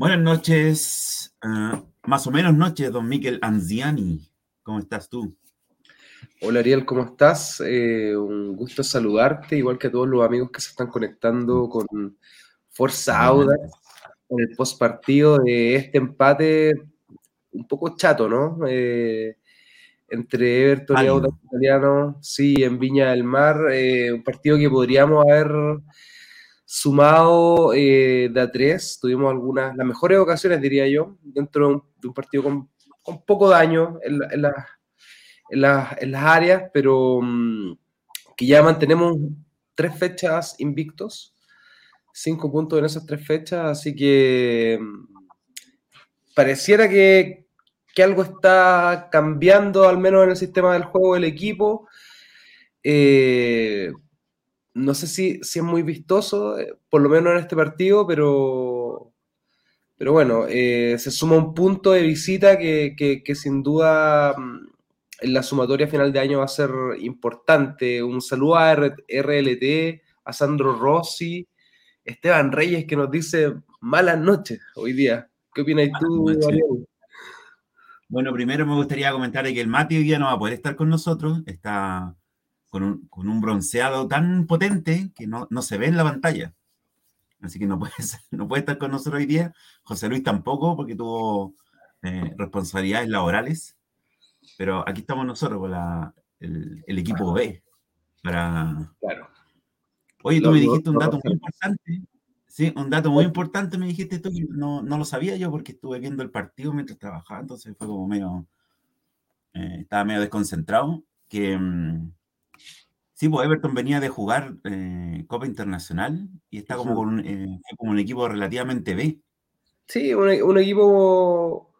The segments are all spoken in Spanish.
Buenas noches, uh, más o menos noches, don Miquel Anziani. ¿Cómo estás tú? Hola Ariel, ¿cómo estás? Eh, un gusto saludarte, igual que a todos los amigos que se están conectando con Forza Auda en el post partido de este empate un poco chato, ¿no? Eh, entre Everton y Audax Italiano, sí, en Viña del Mar, eh, un partido que podríamos haber sumado eh, de a tres, tuvimos algunas, las mejores ocasiones, diría yo, dentro de un, partido con, poco daño en, en, en, las áreas, pero mm, que ya mantenemos tres fechas invictos, cinco puntos en esas tres fechas, así que mm, pareciera que, que algo está cambiando, al menos en el sistema del juego del equipo. Eh, no sé si, si, es muy vistoso, eh, por lo menos en este partido, pero, pero bueno, eh, se suma un punto de visita que, que, sin duda mm, en la sumatoria final de año va a ser importante. Un saludo a RLT, a Sandro Rossi, Esteban Reyes que nos dice malas noches hoy día. ¿Qué opinas tú? Bueno, primero me gustaría comentar que el Mati hoy día no va a poder estar con nosotros. Está con un, bronceado tan potente que no, se ve en la pantalla. Así que no puede, no puede estar con nosotros hoy día. José Luis tampoco, porque tuvo eh, responsabilidades laborales. Pero aquí estamos nosotros con el, equipo B. Para... Claro. Oye, tú me dijiste un dato muy importante. Sí, un dato muy importante me dijiste esto que no, lo sabía yo porque estuve viendo el partido mientras trabajaba, entonces fue como medio, eh, estaba medio desconcentrado, que mm, sí, pues Everton venía de jugar eh, Copa Internacional y está como, con un, eh, como un equipo relativamente B. Sí, un, equipo...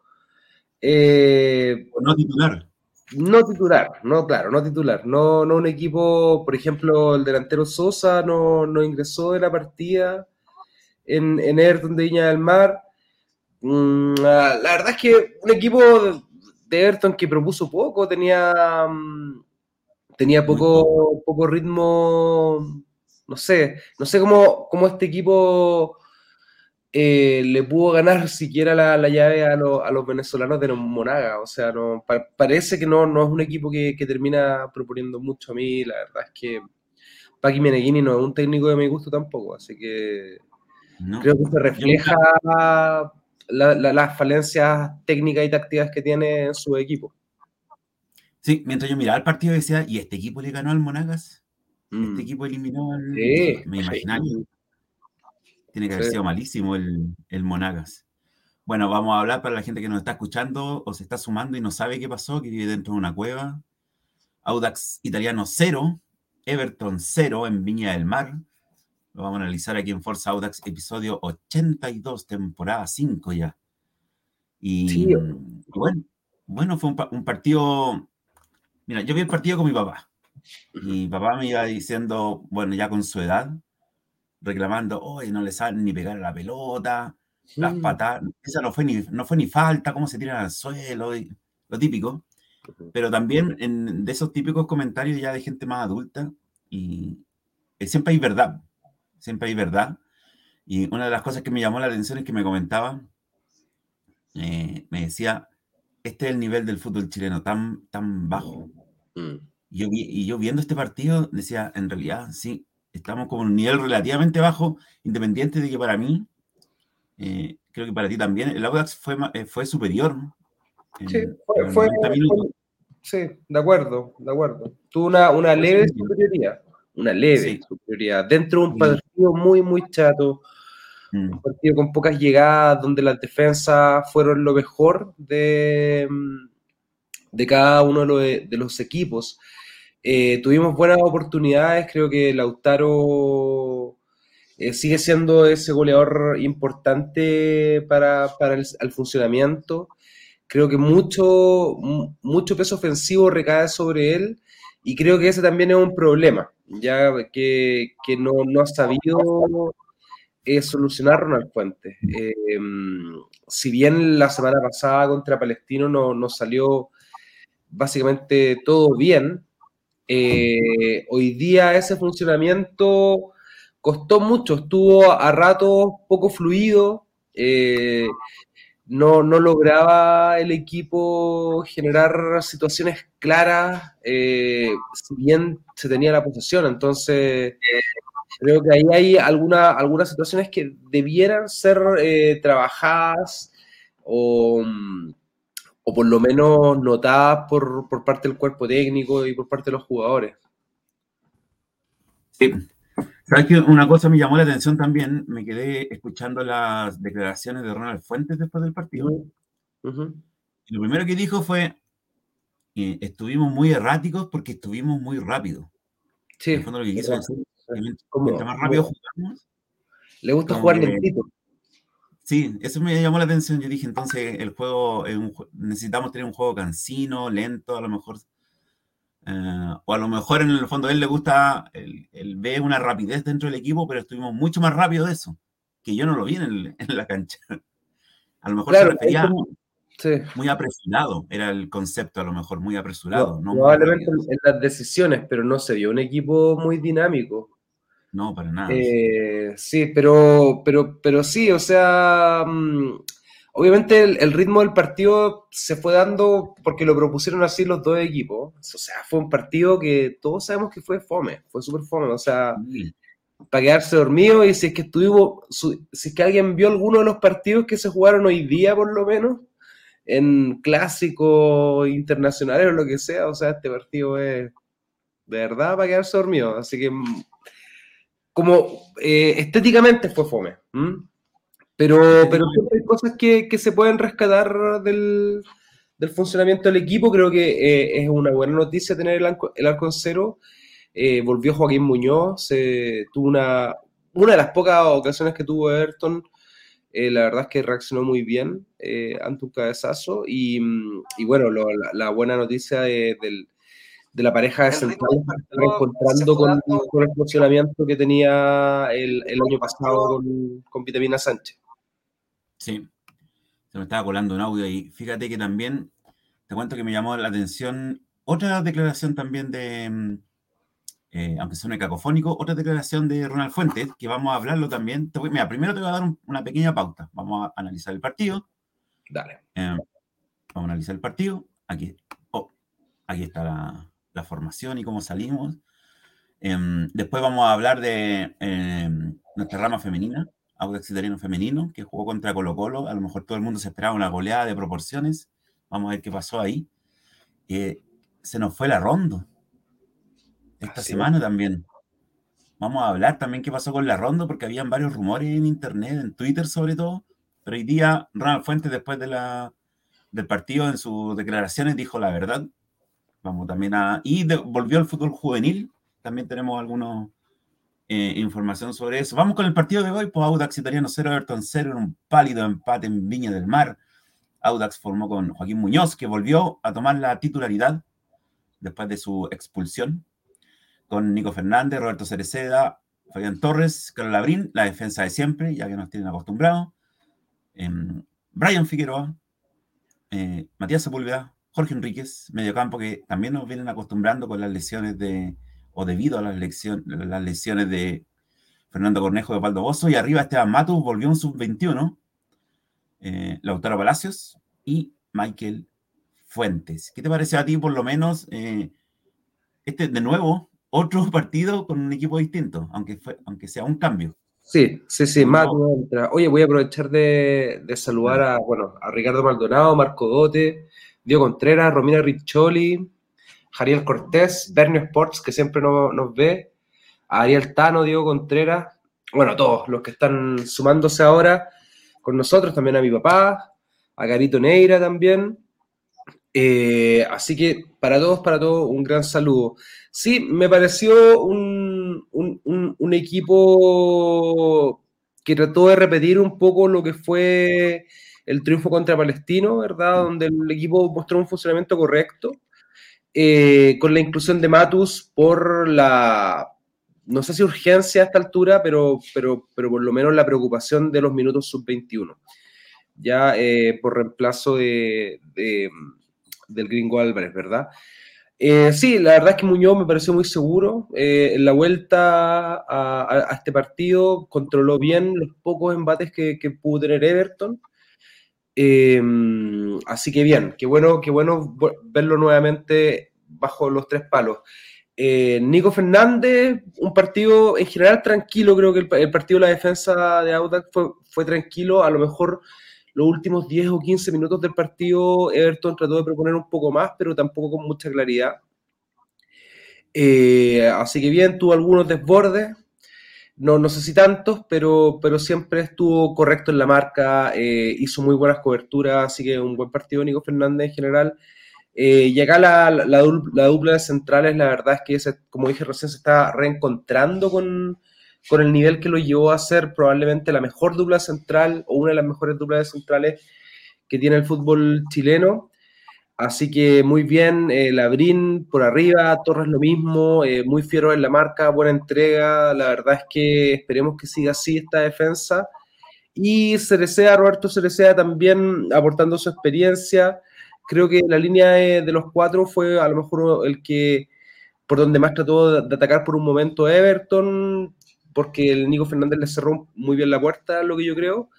no titular. No titular, no, claro, no titular. No, no un equipo, por ejemplo, el delantero Sosa no, no ingresó de la partida en, en Everton de Viña del Mar. Mm, la verdad es que un equipo de Everton que propuso poco, tenía, mm, tenía poco, poco ritmo, no sé, no sé cómo, cómo este equipo eh, le pudo ganar siquiera la, la llave a, a, los venezolanos de Monaga. O sea, no, parece que no, no es un equipo que, que, termina proponiendo mucho a mí. La verdad es que Paqui Meneghini no es un técnico de mi gusto tampoco, así que Creo que se refleja las falencias técnicas y tácticas que tiene en su equipo. Sí, mientras yo miraba el partido decía, ¿y este equipo le ganó al Monagas? ¿Este mm. equipo eliminó al... Me imaginaba. Tiene que haber sido malísimo el, el Monagas. Bueno, vamos a hablar para la gente que nos está escuchando o se está sumando y no sabe qué pasó, que vive dentro de una cueva. Audax Italiano 0, Everton 0 en Viña del Mar, lo vamos a analizar aquí en Forza Audax, episodio 82, temporada 5 ya. Y, bueno, bueno, fue un, partido. Mira, yo vi el partido con mi papá. Mi papá me iba diciendo, bueno, ya con su edad, reclamando, oye, no le salen ni pegar a la pelota, las patadas. Esa no fue ni, no fue ni falta, cómo se tiran al suelo, lo típico. Pero también en, de esos típicos comentarios ya de gente más adulta, y eh, siempre hay verdad siempre hay verdad. Y una de las cosas que me llamó la atención es que me comentaba, eh, me decía, este es el nivel del fútbol chileno, tan, tan bajo. Mm. Y, yo, y yo viendo este partido decía, en realidad, sí, estamos con un nivel relativamente bajo, independiente de que para mí, eh, creo que para ti también, el Audax fue, eh, fue superior. sí, fue, sí, de acuerdo, de acuerdo. Tuvo una, una leve superioridad una leve superioridad. Dentro de un partido muy, muy chato, mm. un partido con pocas llegadas, donde las defensas fueron lo mejor de, mm, de cada uno de, los equipos. Eh, tuvimos buenas oportunidades, creo que Lautaro eh, sigue siendo ese goleador importante para, el, funcionamiento. Creo que mucho, mucho peso ofensivo recae sobre él y creo que ese también es un problema ya que, no, no, ha sabido eh, solucionar Ronald Fuentes. Em, si bien la semana pasada contra Palestino no, no salió básicamente todo bien, eh, hoy día ese funcionamiento costó mucho, estuvo a rato poco fluido, Eh, no, no, lograba el equipo generar situaciones claras, eh, si bien se tenía la posesión. Entonces, creo que ahí hay alguna, algunas situaciones que debieran ser trabajadas o, o, por lo menos notadas por, por parte del cuerpo técnico y por parte de los jugadores. Sí, ¿Sabes que una cosa me llamó la atención también? Me quedé escuchando las declaraciones de Ronald Fuentes después del partido. lo primero que dijo fue, que estuvimos muy erráticos porque estuvimos muy rápido. Sí. En fondo lo que quiso decir, más rápido jugamos. Le gusta jugar lentito. Sí, eso me llamó la atención. Yo dije, entonces el juego, necesitamos tener un juego cansino, lento, a lo mejor eh, o a lo mejor en el fondo a él le gusta, él, ve una rapidez dentro del equipo, pero estuvimos mucho más rápido de eso, que yo no lo vi en, la cancha. A lo mejor se refería muy apresurado, era el concepto a lo mejor, muy apresurado. No, probablemente en las decisiones, pero no se vio un equipo muy dinámico. No, para nada. Eh, sí, pero, pero, pero sí, o sea, mm, Obviamente el, ritmo del partido se fue dando porque lo propusieron así los dos equipos. O sea, fue un partido que todos sabemos que fue fome, fue súper fome. O sea, para quedarse dormido y si es que estuvimos, si es que alguien vio alguno de los partidos que se jugaron hoy día por lo menos, en clásicos internacionales o lo que sea, o sea, este partido es de verdad para quedarse dormido. Así que como eh, estéticamente fue fome. Pero, pero hay cosas que, se pueden rescatar del, funcionamiento del equipo. Creo que eh, es una buena noticia tener el, el arco en cero. Eh, volvió Joaquín Muñoz, tuvo una, una de las pocas ocasiones que tuvo Everton. La verdad es que reaccionó muy bien ante un cabezazo. Y, bueno, la, buena noticia de, la pareja de central encontrando con, el funcionamiento que tenía el, año pasado con, con Vitamina Sánchez. Sí, se me estaba colando un audio y fíjate que también, te cuento que me llamó la atención otra declaración también de, mm, eh, aunque suene cacofónico, otra declaración de Ronald Fuentes, que vamos a hablarlo también. mira, primero te voy a dar una pequeña pauta. Vamos a analizar el partido. Dale. Eh, vamos a analizar el partido. Aquí, oh, aquí está la, formación y cómo salimos. Em, después vamos a hablar de em, nuestra rama femenina, Audax Italiano Femenino, que jugó contra Colo Colo. A lo mejor todo el mundo se esperaba una goleada de proporciones. Vamos a ver qué pasó ahí. Eh, se nos fue la Rondo. Esta semana también. Vamos a hablar también qué pasó con la Rondo, porque habían varios rumores en internet, en Twitter sobre todo. Pero hoy día Ronald Fuentes, después de la, del partido, en sus declaraciones, dijo la verdad. Vamos también a. Y volvió al fútbol juvenil. También tenemos algunos eh, información sobre eso. Vamos con el partido de hoy, pues Audax Italiano 0, Everton 0 en un pálido empate en Viña del Mar. Audax formó con Joaquín Muñoz, que volvió a tomar la titularidad después de su expulsión, con Nico Fernández, Roberto Cereceda, Fabián Torres, Carlos Labrín, la defensa de siempre, ya que nos tienen acostumbrados, em, Brian Figueroa, eh, Matías Sepúlveda, Jorge Enríquez, mediocampo que también nos vienen acostumbrando con las lesiones de o debido a las, las lesiones de Fernando Cornejo de Paldo Bozo, y arriba Esteban Matus volvió un sub-21, eh, Lautaro Palacios y Michael Fuentes. ¿Qué te parece a ti, por lo menos, eh, este de nuevo, otro partido con un equipo distinto, aunque, fue, aunque sea un cambio? Sí, sí, sí, Matus entra. Oye, voy a aprovechar de, saludar a, bueno, a Ricardo Maldonado, Marco Dote, Diego Contreras, Romina Riccioli, Jariel Cortés, Bernio Sports, que siempre nos ve, Ariel Tano, Diego Contreras, bueno, todos los que están sumándose ahora con nosotros, también a mi papá, a Garito Neira también. Eh, así que para todos, para todos, un gran saludo. Sí, me pareció un, un, equipo que trató de repetir un poco lo que fue el triunfo contra Palestino, ¿verdad? Donde el equipo mostró un funcionamiento correcto. Eh, con la inclusión de Matus por la, no sé si urgencia a esta altura, pero, pero, pero por lo menos la preocupación de los minutos sub-21. Ya eh, por reemplazo de, del gringo Álvarez, ¿verdad? Eh, sí, la verdad es que Muñoz me pareció muy seguro. Eh, en la vuelta a, este partido controló bien los pocos embates que, pudo tener Everton. Em, así que bien, qué bueno, qué bueno verlo nuevamente bajo los tres palos. Eh, Nico Fernández, un partido en general tranquilo, creo que el, partido de la defensa de Audax fue, tranquilo, a lo mejor los últimos 10 o 15 minutos del partido, Everton trató de proponer un poco más, pero tampoco con mucha claridad. Eh, así que bien, tuvo algunos desbordes, no, no sé si tantos, pero, pero siempre estuvo correcto en la marca, eh, hizo muy buenas coberturas, así que un buen partido Nico Fernández en general. Eh, y acá la, la, dupla de centrales, la verdad es que, como dije recién, se está reencontrando con, con el nivel que lo llevó a ser probablemente la mejor dupla central o una de las mejores duplas centrales que tiene el fútbol chileno. Así que muy bien, eh, Labrín por arriba, Torres lo mismo, eh, muy fiero en la marca, buena entrega. La verdad es que esperemos que siga así esta defensa. Y Cerecea, Roberto Cerecea también aportando su experiencia. Creo que la línea de, los cuatro fue a lo mejor el que por donde más trató de, atacar por un momento Everton porque el Nico Fernández le cerró muy bien la puerta, lo que yo creo.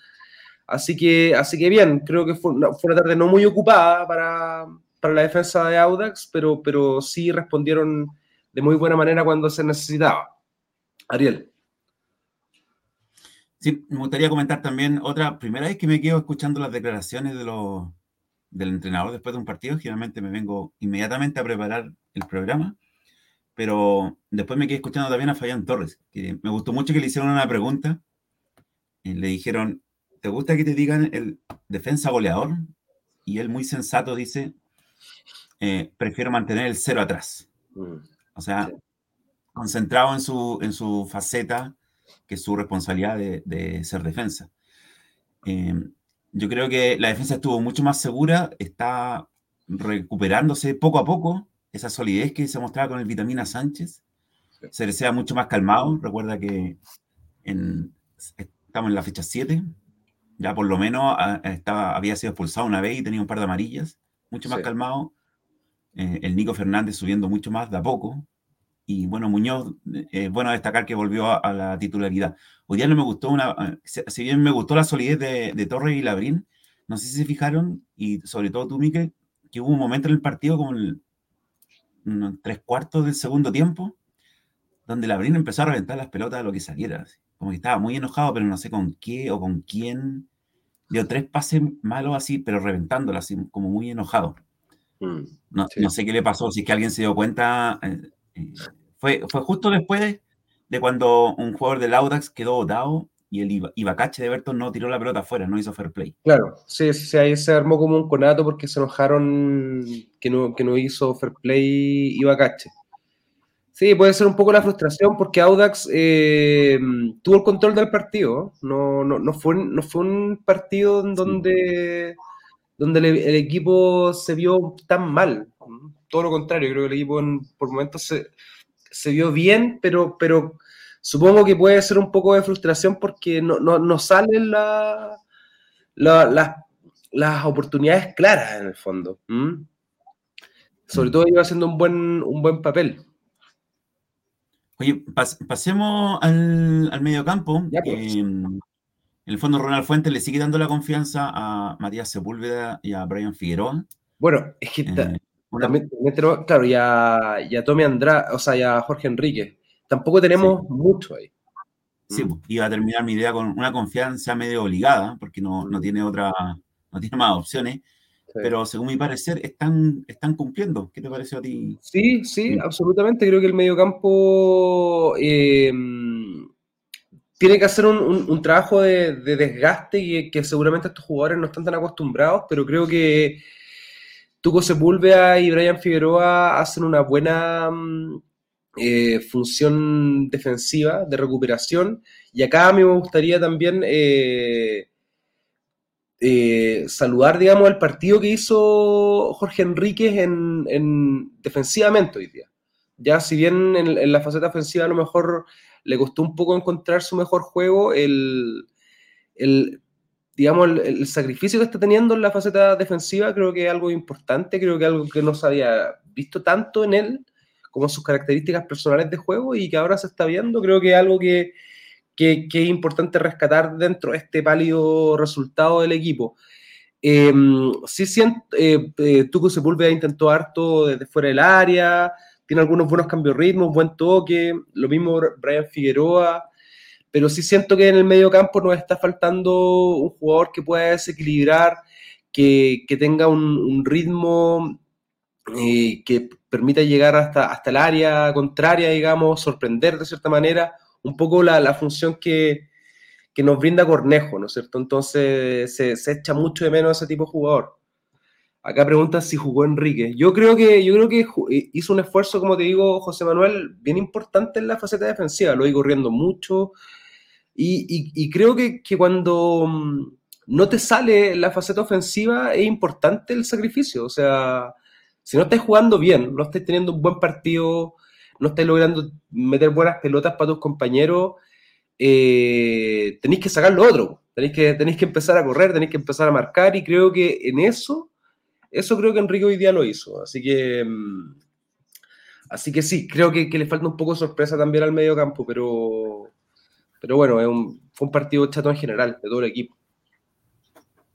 Así que, así que bien, creo que fue una, tarde no muy ocupada para, la defensa de Audax, pero, pero sí respondieron de muy buena manera cuando se necesitaba. Ariel. Sí, me gustaría comentar también otra, primera vez que me quedo escuchando las declaraciones de los, del entrenador después de un partido, generalmente me vengo inmediatamente a preparar el programa pero después me quedé escuchando también a Fabián Torres, que me gustó mucho que le hicieron una pregunta. Y le dijeron, ¿te gusta que te digan el defensa goleador? Y él muy sensato dice, eh, prefiero mantener el cero atrás. Mm, o sea, concentrado en su, en su faceta, que es su responsabilidad de, ser defensa. Em, yo creo que la defensa estuvo mucho más segura, está recuperándose poco a poco esa solidez que se mostraba con el Vitamina Sánchez. Se desea mucho más calmado. Recuerda que estamos en la fecha 7. Ya por lo menos ah, estaba, había sido expulsado una vez y tenía un par de amarillas. Mucho más calmado. Eh, el Nico Fernández subiendo mucho más de a poco. Y bueno, Muñoz, es eh, bueno destacar que volvió a, la titularidad. Hoy día no me gustó una. Ah, si bien me gustó la solidez de, de Torres y Labrín, no sé si se fijaron, y sobre todo tú, Miquel, que hubo un momento en el partido como el, tres cuartos del segundo tiempo, donde Labrín empezó a reventar las pelotas de lo que saliera. Como que estaba muy enojado, pero no sé con qué o con quién. Dio tres pases malos así, pero reventándolas, así como muy enojado. Mm, no, sé qué le pasó, si es que alguien se dio cuenta. Eh, eh, fue, fue justo después de cuando un jugador del Audax quedó botado y el Ibacache de Everton no tiró la pelota afuera, no hizo fair play. Claro, sí, sí, ahí se armó como un conato porque se enojaron que no, que no hizo fair play Ibacache. Sí, puede ser un poco la frustración porque Audax eh, tuvo el control del partido. No, no, no, fue, no fue un partido en donde, donde el, equipo se vio tan mal. Todo lo contrario, creo que el equipo por momentos se, se vio bien, pero, pero Supongo que puede ser un poco de frustración porque no, no, salen la, las oportunidades claras en el fondo. Sobre todo iba haciendo un buen, un buen papel. Oye, pasemos al, al medio campo. Pues. en el fondo, Ronald Fuentes le sigue dando la confianza a Matías Sepúlveda y a Brian Figueroa. Bueno, es que eh, también, claro, y a, y a Tommy Andrade, o sea, y a Jorge Enrique tampoco tenemos mucho ahí. Sí, mm. pues, iba a terminar mi idea con una confianza medio obligada, porque no, no tiene otra, no tiene más opciones. Pero según mi parecer, están, están cumpliendo. ¿Qué te pareció a ti? Sí, sí, absolutamente. Creo que el mediocampo eh, tiene que hacer un, un, trabajo de, de desgaste y que seguramente estos jugadores no están tan acostumbrados, pero creo que Tuco Sepúlveda y Brian Figueroa hacen una buena mm, eh, función defensiva de recuperación. Y acá a mí me gustaría también eh, eh, saludar, digamos, el partido que hizo Jorge Enríquez en, defensivamente hoy día. Ya si bien en, la faceta ofensiva a lo mejor le costó un poco encontrar su mejor juego, el, digamos, el, sacrificio que está teniendo en la faceta defensiva creo que es algo importante, creo que algo que no se había visto tanto en él como sus características personales de juego y que ahora se está viendo, creo que es algo que, que, es importante rescatar dentro de este pálido resultado del equipo. Eh, sí siento, eh, eh, Tuco Sepúlveda intentó harto desde fuera del área, tiene algunos buenos cambios de ritmo, buen toque, lo mismo Brian Figueroa, pero sí siento que en el medio campo nos está faltando un jugador que pueda desequilibrar, que, que tenga un, un ritmo eh, que permita llegar hasta, hasta el área contraria, digamos, sorprender de cierta manera, un poco la, la función que, que, nos brinda Cornejo, ¿no es cierto? Entonces se, echa mucho de menos ese tipo de jugador. Acá pregunta si jugó Enrique. Yo creo que, yo creo que eh, hizo un esfuerzo, como te digo, José Manuel, bien importante en la faceta defensiva. Lo iba corriendo mucho. Y, y, y creo que, que, cuando mm, no te sale la faceta ofensiva es importante el sacrificio. O sea, si no estás jugando bien, no estás teniendo un buen partido, no estás logrando meter buenas pelotas para tus compañeros, eh, tenéis que sacar lo otro. Tenéis que, tenéis que empezar a correr, tenéis que empezar a marcar y creo que en eso, eso creo que Enrique hoy día lo hizo. Así que, mm, así que sí, creo que, le falta un poco sorpresa también al medio campo, pero, pero bueno, fue un partido chato en general de todo el equipo.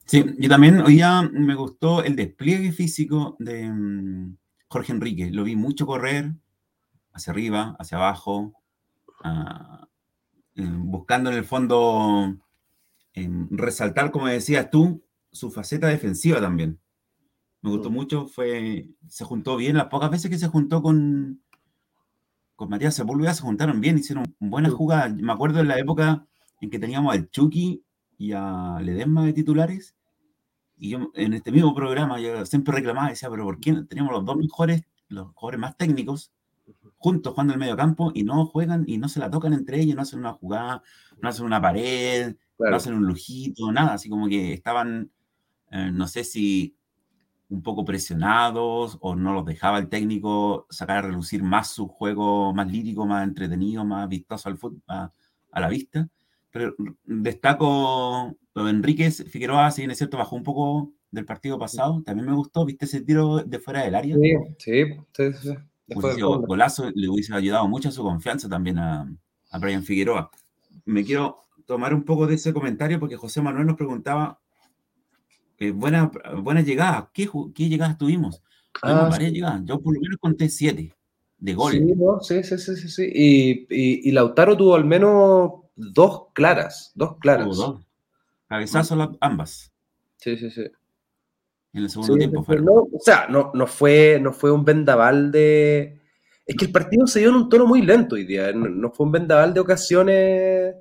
Sí, y también hoy ya me gustó el despliegue físico de mm, Jorge Enrique. Lo vi mucho correr hacia arriba, hacia abajo, eh, buscando en el fondo em, resaltar, como decías tú, su faceta defensiva también. Me gustó mm. mucho, fue, se juntó bien, las pocas veces que se juntó con, con Matías Sepúlveda se juntaron bien, hicieron buenas jugadas. Me acuerdo en la época en que teníamos al Chucky y a Ledesma de titulares, y yo en este mismo programa yo siempre reclamaba, decía, pero ¿por qué tenemos los dos mejores, los jugadores más técnicos, juntos jugando en el medio campo y no juegan y no se la tocan entre ellos, no hacen una jugada, no hacen una pared, no hacen un lujito, nada, así como que estaban, eh, no sé si un poco presionados o no los dejaba el técnico sacar a relucir más su juego más lírico, más entretenido, más vistoso al fútbol, a, a la vista. Pero destaco lo Enríquez Figueroa, si bien es cierto, bajó un poco del partido pasado. También me gustó, ¿viste ese tiro de fuera del área? Sí, sí, sí. Golazo le hubiese ayudado mucho a su confianza también a, a Brian Figueroa. Me quiero tomar un poco de ese comentario porque José Manuel nos preguntaba eh, buenas buena llegadas. ¿Qué, ¿Qué, llegadas tuvimos? Ah, varias llegadas. Yo por lo menos conté siete de gol. Sí, no, sí, sí, sí, sí, sí. Y, y, y, Lautaro tuvo al menos dos claras, dos claras. Dos. Cabezazo ambas. Sí, sí, sí. En el segundo tiempo fue. No, o sea, no, no, fue, no fue un vendaval de. Es que el partido se dio en un tono muy lento hoy día. No, fue un vendaval de ocasiones,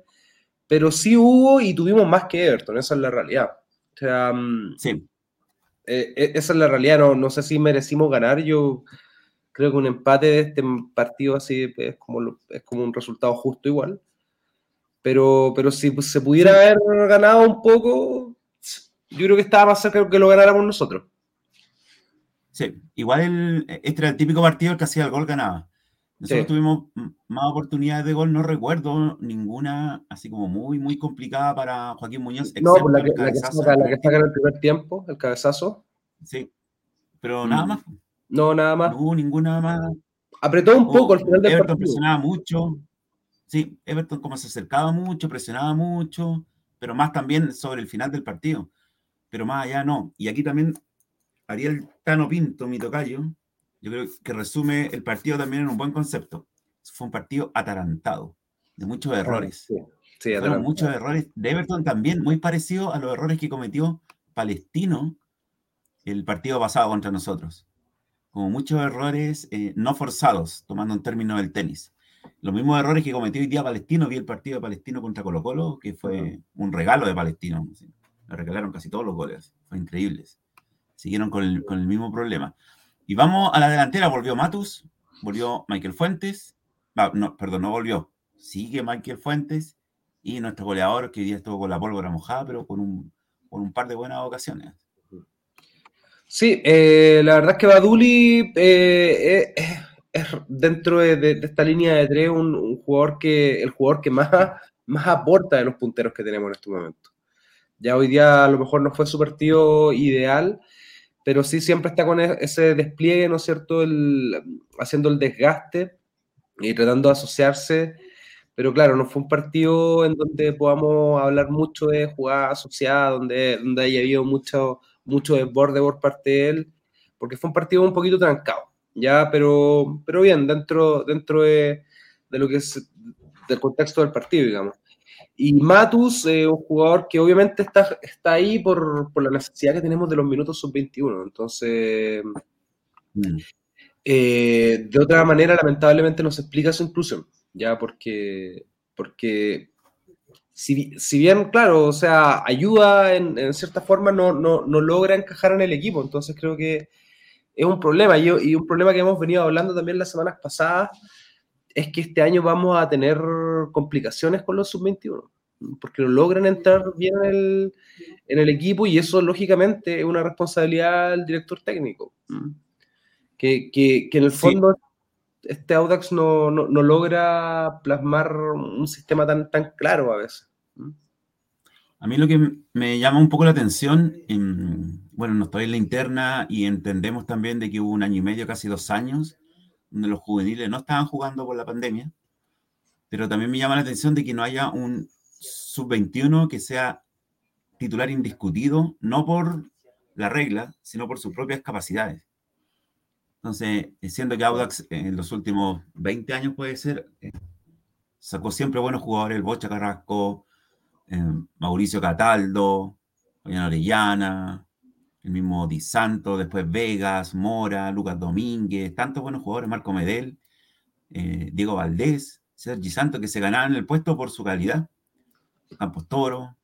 pero sí hubo y tuvimos más que Everton. Esa es la realidad. O sea, mm, sí. Eh, eh, esa es la realidad. No, no sé si merecimos ganar. Yo creo que un empate de este partido así es como, es como un resultado justo igual. Pero, pero si se pudiera haber ganado un poco, yo creo que estaba más cerca de que lo ganáramos nosotros. Sí, igual el, este era el típico partido el que hacía el gol ganaba. Nosotros tuvimos más oportunidades de gol, no recuerdo ninguna así como muy, muy complicada para Joaquín Muñoz. No, pues la que, la, que saca, la que saca en el primer tiempo, el cabezazo. Sí, pero nada mm. más. No, nada más. No hubo ninguna más. Apretó un poco al final del Everton partido. presionaba mucho. Sí, Everton como se acercaba mucho, presionaba mucho, pero más también sobre el final del partido. Pero más allá no. Y aquí también Ariel Tano Pinto, mi tocayo, yo creo que resume el partido también en un buen concepto. Fue un partido atarantado, de muchos errores. Sí, sí Fueron muchos errores de Everton también, muy parecido a los errores que cometió Palestino el partido pasado contra nosotros. Como muchos errores eh, no forzados, tomando un término del tenis los mismos errores que cometió hoy día Palestino, vi el partido de Palestino contra Colo Colo, que fue un regalo de Palestino. Le regalaron casi todos los goles, fue increíble. Siguieron con el, con el mismo problema. Y vamos a la delantera, volvió Matus, volvió Michael Fuentes, perdón, no volvió, sigue Michael Fuentes y nuestro goleador que hoy día estuvo con la pólvora mojada, pero con un, con un par de buenas ocasiones. Sí, eh, la verdad es que Baduli eh, eh, dentro de, esta línea de tres un, jugador que, el jugador que más, más aporta de los punteros que tenemos en este momento. Ya hoy día a lo mejor no fue su partido ideal, pero sí siempre está con e-, ese despliegue, ¿no es cierto? El, haciendo el desgaste y tratando de asociarse. Pero claro, no fue un partido en donde podamos hablar mucho de jugada asociada, donde, donde haya habido mucho, mucho desborde por parte de él, porque fue un partido un poquito trancado, ya, pero, pero bien, dentro, dentro de, de lo que es del contexto del partido, digamos. Y Matus, eh, un jugador que obviamente está, está ahí por, por, la necesidad que tenemos de los minutos sub-21. Entonces, mm. eh, de otra manera, lamentablemente no se explica su inclusión, ya porque, porque si, si bien, claro, o sea, ayuda en, en cierta forma, no, no, no, logra encajar en el equipo. Entonces creo que es un problema y, y un problema que hemos venido hablando también las semanas pasadas es que este año vamos a tener complicaciones con los sub-21, porque no logran entrar bien en el, equipo y eso lógicamente es una responsabilidad del director técnico, que, en el fondo este Audax no, logra plasmar un sistema tan, tan claro a veces. A mí lo que me llama un poco la atención, bueno, no estoy en la interna y entendemos también de que hubo un año y medio, casi dos años, donde los juveniles no estaban jugando por la pandemia, pero también me llama la atención de que no haya un sub-21 que sea titular indiscutido, no por la regla, sino por sus propias capacidades. Entonces, siendo que Audax en los últimos 20 años puede ser, eh, sacó siempre buenos jugadores, el Bocha Carrasco, eh, Mauricio Cataldo, Fabián Orellana, el mismo Di Santo, después Vegas, Mora, Lucas Domínguez, tantos buenos jugadores, Marco Medel, eh, Diego Valdés, Sergi Santo, que se ganaban el puesto por su calidad, Campos Toro.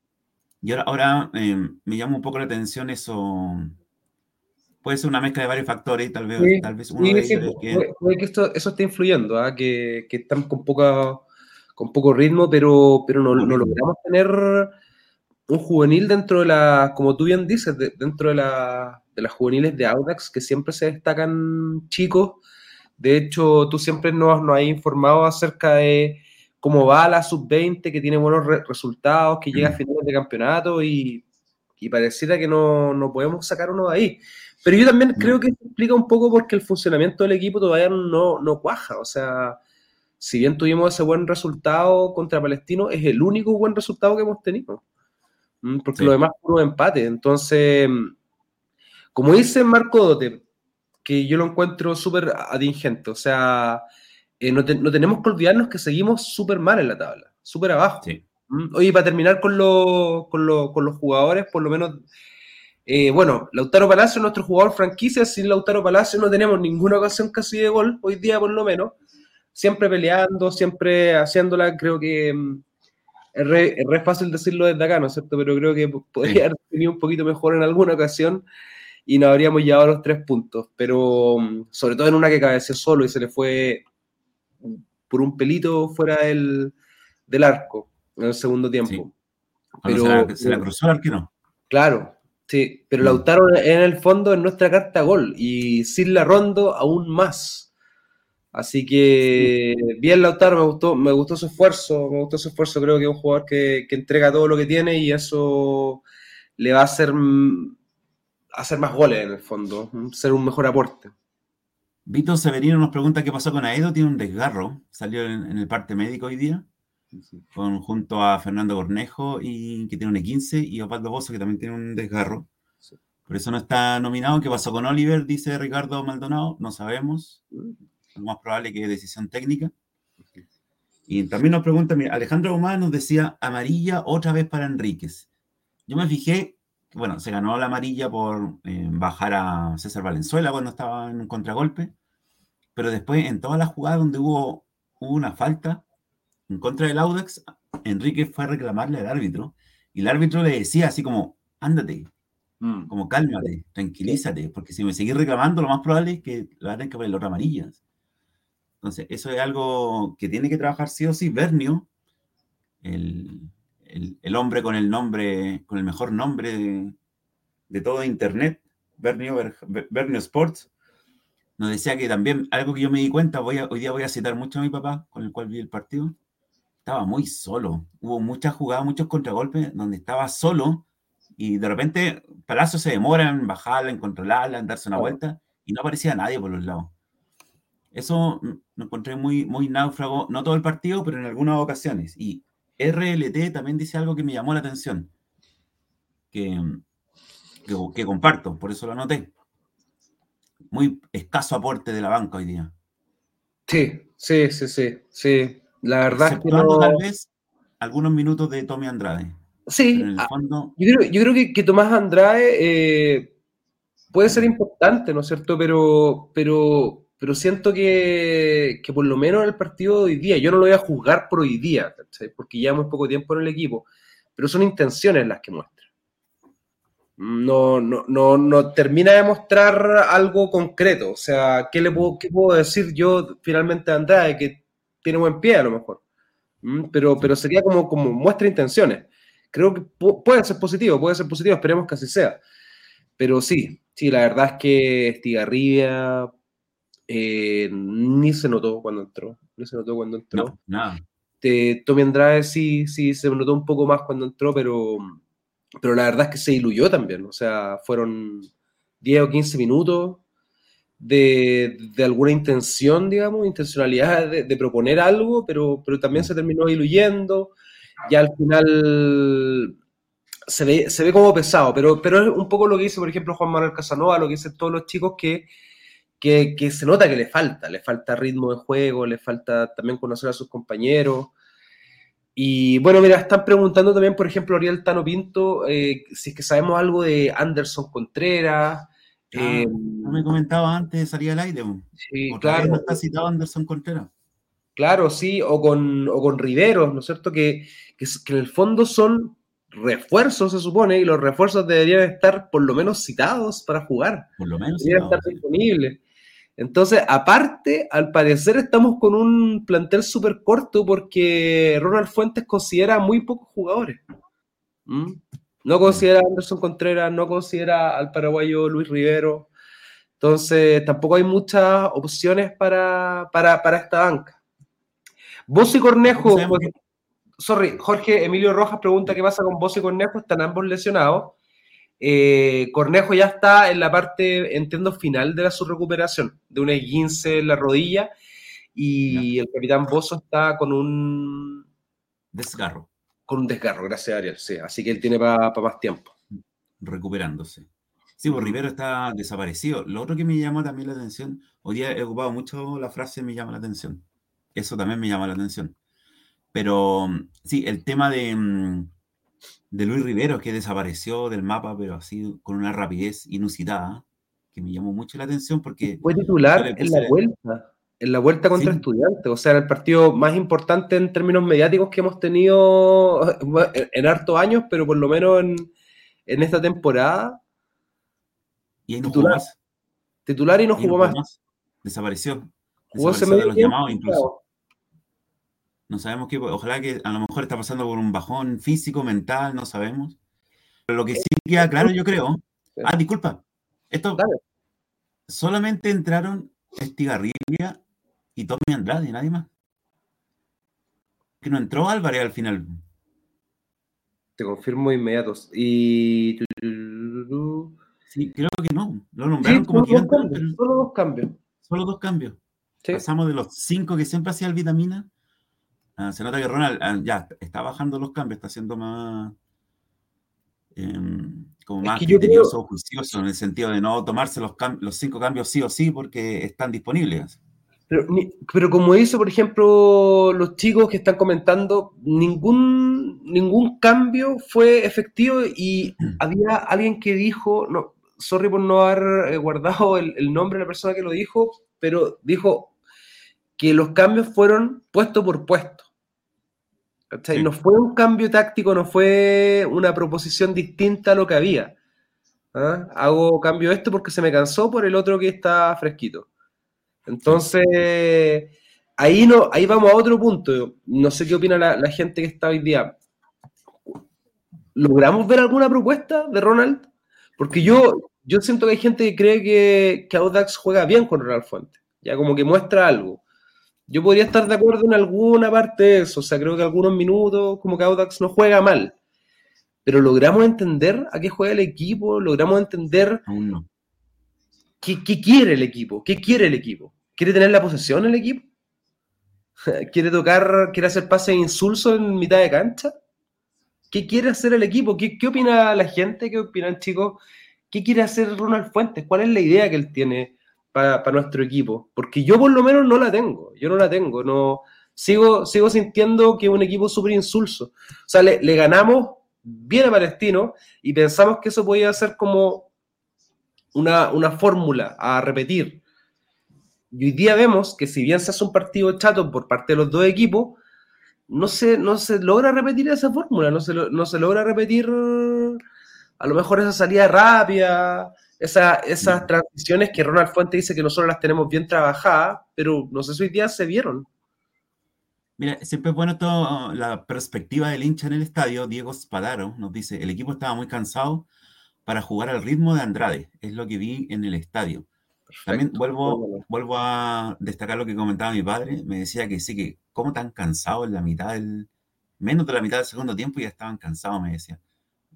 Y ahora, ahora em, me llama un poco la atención eso. Puede ser una mezcla de varios factores, tal vez, tal vez uno de ellos que... Puede que esto, eso esté influyendo, ¿ah? que, que, están con, poca, con poco ritmo, pero, pero no, no logramos tener un juvenil dentro de la, como tú bien dices, dentro de, la, de las juveniles de Audax, que siempre se destacan chicos. De hecho, tú siempre nos, nos has informado acerca de cómo va la sub-20, que tiene buenos resultados, que llega a mm. finales de campeonato y, y pareciera que no, no, podemos sacar uno de ahí. Pero yo también creo que explica un poco porque el funcionamiento del equipo todavía no, no cuaja. O sea, si bien tuvimos ese buen resultado contra Palestino, es el único buen resultado que hemos tenido. Mm, porque lo demás puro empate. Entonces, como dice Marco Dote, que yo lo encuentro súper adingente, o sea, eh, no, tenemos que olvidarnos que seguimos súper mal en la tabla, súper abajo. Mm, oye, para terminar con, con, los jugadores, por lo menos, eh, bueno, Lautaro Palacio es nuestro jugador franquicia, sin Lautaro Palacio no tenemos ninguna ocasión casi de gol, hoy día por lo menos, siempre peleando, siempre haciéndola, creo que mm, es re, fácil decirlo desde acá, ¿no es cierto? Pero creo que podría haber tenido un poquito mejor en alguna ocasión y nos habríamos llevado los tres puntos. Pero mm, sobre todo en una que cabeceó solo y se le fue por un pelito fuera del, arco en el segundo tiempo. Pero, se la, cruzó el arquero. Claro, sí, pero mm. Lautaro en el fondo en nuestra carta gol y sin la rondo aún más. Así que bien Lautaro, me gustó, me gustó su esfuerzo, me gustó su esfuerzo, creo que es un jugador que, entrega todo lo que tiene y eso le va a hacer, hacer más goles en el fondo, ser un mejor aporte. Vito Severino nos pregunta qué pasó con Aedo, tiene un desgarro, salió en, el parte médico hoy día, con, junto a Fernando Cornejo, y, que tiene un E15, y Osvaldo Bozo, que también tiene un desgarro. Por eso no está nominado. ¿Qué pasó con Oliver? Dice Ricardo Maldonado. No sabemos. Lo más probable que decisión técnica. Y también nos pregunta, mira, Alejandro Guzmán nos decía amarilla otra vez para Enríquez. Yo me fijé, bueno, se ganó la amarilla por eh, bajar a César Valenzuela cuando estaba en un contragolpe, pero después en todas las jugadas donde hubo, una falta en contra del Audax, Enríquez fue a reclamarle al árbitro y el árbitro le decía así como, ándate, mm. como cálmate, tranquilízate, porque si me seguís reclamando, lo más probable es que lo hagan que poner la otra amarilla. Entonces, eso es algo que tiene que trabajar sí o sí. Bernio, el, hombre con el nombre, con el mejor nombre de, todo Internet, Bernio, Bernio Sports, nos decía que también, algo que yo me di cuenta, voy hoy día voy a citar mucho a mi papá, con el cual vi el partido, estaba muy solo. Hubo muchas jugadas, muchos contragolpes, donde estaba solo Y de repente Palacio se demora en bajarla, en controlarla, en darse una vuelta, y no aparecía nadie por los lados. Eso lo encontré muy, muy náufrago, no todo el partido, pero en algunas ocasiones. Y RLT también dice algo que me llamó la atención, que, que, comparto, por eso lo anoté. Muy escaso aporte de la banca hoy día. Sí, sí, sí, sí, sí. La verdad es que tal vez algunos minutos de Tommy Andrade. Sí, ah, yo, creo, que, Tomás Andrade eh, puede ser importante, ¿no es cierto? Pero, pero, pero siento que, por lo menos en el partido de hoy día, yo no lo voy a juzgar por hoy día, porque llevamos poco tiempo en el equipo, pero son intenciones las que muestra. No, no, no, no termina de mostrar algo concreto. O sea, ¿qué le puedo, qué puedo decir yo finalmente a Andrade? Que tiene buen pie a lo mejor. Mm, pero, pero sería como, como muestra intenciones. Creo que puede ser positivo, puede ser positivo, esperemos que así sea. Pero sí, sí, la verdad es que Estigarribia eh, ni se notó cuando entró. Ni se notó cuando entró. No, nada. Tommy Andrade sí, sí se notó un poco más cuando entró, pero, pero la verdad es que se diluyó también. O sea, fueron 10 o 15 minutos de, alguna intención, digamos, intencionalidad de, proponer algo, pero, pero también se terminó diluyendo. Ya al final se ve, se ve como pesado, pero, pero es un poco lo que dice, por ejemplo, Juan Manuel Casanova, lo que dicen todos los chicos que que, se nota que le falta, le falta ritmo de juego, le falta también conocer a sus compañeros. Y bueno, mira, están preguntando también, por ejemplo, Ariel Tano Pinto, eh, si es que sabemos algo de Anderson Contreras. Ah, eh, no me comentaba antes, salía al aire. Sí, claro. no está citado Anderson Contreras. Claro, sí, o con, o con Riveros, ¿no es cierto? Que, que, en el fondo son refuerzos, se supone, y los refuerzos deberían estar por lo menos citados para jugar. Por lo menos. Deberían estar disponibles. Entonces, aparte, al parecer estamos con un plantel súper corto porque Ronald Fuentes considera muy pocos jugadores. ¿Mm? No considera a Anderson Contreras, no considera al paraguayo Luis Rivero. Entonces, tampoco hay muchas opciones para, esta banca. Vos y Cornejo, pues, sorry, Jorge Emilio Rojas pregunta qué pasa con Vos y Cornejo, están ambos lesionados. Eh, Cornejo ya está en la parte, entiendo, final de la, su recuperación, de un esguince en la rodilla, y el capitán Bozo está con un desgarro. Con un desgarro, gracias a Ariel, sí. Así que él tiene para más tiempo. Recuperándose. Sí, pues Rivero está desaparecido. Lo otro que me llama también la atención, hoy día he ocupado mucho la frase me llama la atención. Eso también me llama la atención. Pero sí, el tema de, mm, de Luis Rivero, que desapareció del mapa, pero así con una rapidez inusitada, que me llamó mucho la atención porque... Fue titular en la vuelta, en la vuelta contra Estudiantes, o sea, el partido más importante en términos mediáticos que hemos tenido en hartos años, pero por lo menos en, esta temporada. Y ahí no titular, jugó más. Titular y no jugó más. Desapareció. Jugó Desapareció de los llamados incluso. No sabemos qué, ojalá que a lo mejor está pasando por un bajón físico, mental, no sabemos. Pero lo que sí queda claro, yo creo. Ah, disculpa. Esto. Solamente entraron Estigarribia y Tommy Andrade, nadie más. Que no entró Álvarez al final. Te confirmo inmediatos. Y. Sí, creo que no. Lo nombraron como que Solo dos cambios. Solo dos cambios. Pasamos de los cinco que siempre hacía el vitamina Ah, se nota que Ronald ah, ya está bajando los cambios, está siendo más em, como más criterioso o juicioso en el sentido de no tomarse los, los cinco cambios sí o sí porque están disponibles. Pero, pero, como dice, por ejemplo, los chicos que están comentando, ningún, ningún cambio fue efectivo y había alguien que dijo, no, sorry por no haber eh, guardado el, el nombre de la persona que lo dijo, pero dijo que los cambios fueron puesto por puesto. No fue un cambio táctico, no fue una proposición distinta a lo que había. ¿ah? Hago cambio esto porque se me cansó por el otro que está fresquito. Entonces, ahí, no, ahí vamos a otro punto. No sé qué opina la, gente que está hoy día. ¿Logramos ver alguna propuesta de Ronald? Porque yo, yo siento que hay gente que cree que, que Audax juega bien con Ronald Fuente. Ya como que muestra algo. Yo podría estar de acuerdo en alguna parte de eso, o sea, creo que algunos minutos como que Audax no juega mal, pero logramos entender a qué juega el equipo, logramos entender qué, quiere el equipo, qué quiere el equipo. ¿Quiere tener la posesión el equipo? ¿Quiere tocar, quiere hacer pases insulsos en mitad de cancha? ¿Qué quiere hacer el equipo? ¿Qué, ¿Qué, opina la gente? ¿Qué opinan chicos? ¿Qué quiere hacer Ronald Fuentes? ¿Cuál es la idea que él tiene para, nuestro equipo? Porque yo por lo menos no la tengo, yo no la tengo, no sigo, sigo sintiendo que es un equipo súper insulso. O sea, le, ganamos bien a Palestino y pensamos que eso podía ser como una, una fórmula a repetir. Y hoy día vemos que si bien se hace un partido chato por parte de los dos equipos, no se, no se logra repetir esa fórmula, no se, no se logra repetir a lo mejor esa salida rápida, esa, esas transiciones que Ronald Fuente dice que nosotros las tenemos bien trabajadas, pero no sé si hoy día se vieron. Mira, siempre es bueno toda la perspectiva del hincha en el estadio. Diego Spadaro nos dice, el equipo estaba muy cansado para jugar al ritmo de Andrade. Es lo que vi en el estadio. También vuelvo, vuelvo a destacar lo que comentaba mi padre. Me decía que sí, que cómo tan cansado en la mitad del, menos de la mitad del segundo tiempo ya estaban cansados, me decía.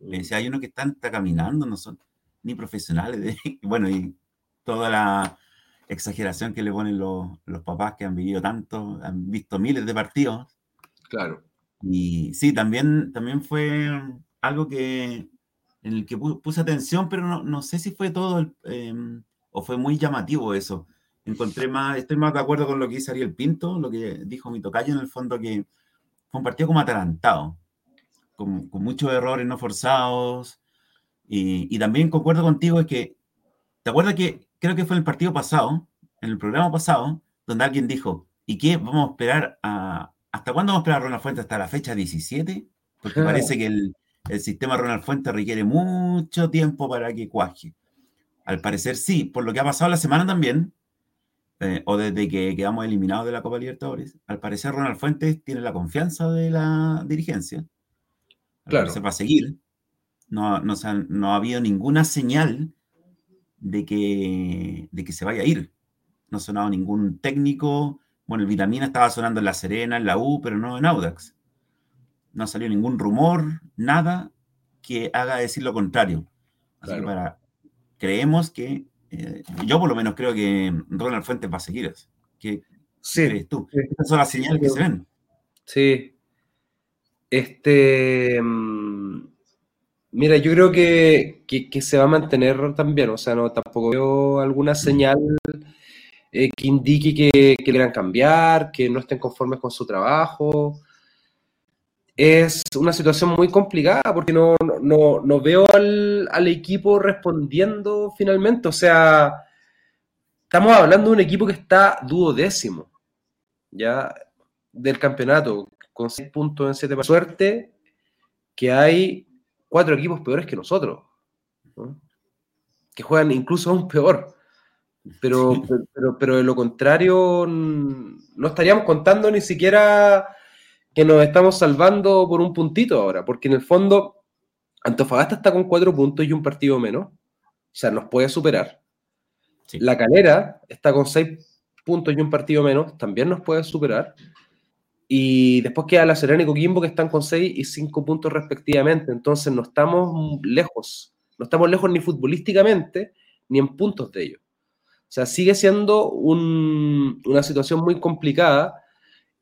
Me mm. decía, hay uno que están está caminando, no son ni profesionales. bueno, y toda la exageración que le ponen los, los, papás que han vivido tanto, han visto miles de partidos. Claro. Y sí, también, también fue algo que en el que puse atención, pero no, no sé si fue todo em, o fue muy llamativo eso. Encontré más, estoy más de acuerdo con lo que dice Ariel Pinto, lo que dijo mi tocayo en el fondo, que fue un partido como atarantado, con, con muchos errores no forzados. Y, y, también concuerdo contigo, es que, ¿te acuerdas que creo que fue en el partido pasado, en el programa pasado, donde alguien dijo, ¿y qué? ¿Vamos a esperar a... ¿Hasta cuándo vamos a esperar a Ronald Fuentes? ¿Hasta la fecha 17? Porque parece que el, el sistema Ronald Fuentes requiere mucho tiempo para que cuaje. Al parecer sí, por lo que ha pasado la semana también, eh, o desde que quedamos eliminados de la Copa Libertadores, al parecer Ronald Fuentes tiene la confianza de la dirigencia. claro. Se va a seguir. No, no, no ha habido ninguna señal de que, de que se vaya a ir. No ha sonado ningún técnico. Bueno, el Vitamina estaba sonando en La Serena, en la U, pero no en Audax. No salió ningún rumor, nada que haga decir lo contrario. Así que para, creemos que, eh, yo por lo menos creo que Ronald Fuentes va a seguir. ¿Qué sí, crees tú? Estas son las señales que se ven. Sí. Este. Mm, Mira, yo creo que, se va a mantener también, o sea, no tampoco veo alguna señal eh, que indique que, que, quieran cambiar, que no estén conformes con su trabajo. Es una situación muy complicada porque no, no, veo al, equipo respondiendo finalmente, o sea, estamos hablando de un equipo que está duodécimo, ya, del campeonato, con seis puntos en siete Suerte que hay cuatro equipos peores que nosotros, que juegan incluso aún peor. Pero, pero, pero, de lo contrario, no estaríamos contando ni siquiera que nos estamos salvando por un puntito ahora, porque en el fondo Antofagasta está con cuatro puntos y un partido menos, o sea, nos puede superar. La Calera está con seis puntos y un partido menos, también nos puede superar. Y después queda La Serena y Coquimbo que están con 6 y 5 puntos respectivamente. Entonces no estamos lejos. No estamos lejos ni futbolísticamente ni en puntos de ellos. O sea, sigue siendo una situación muy complicada.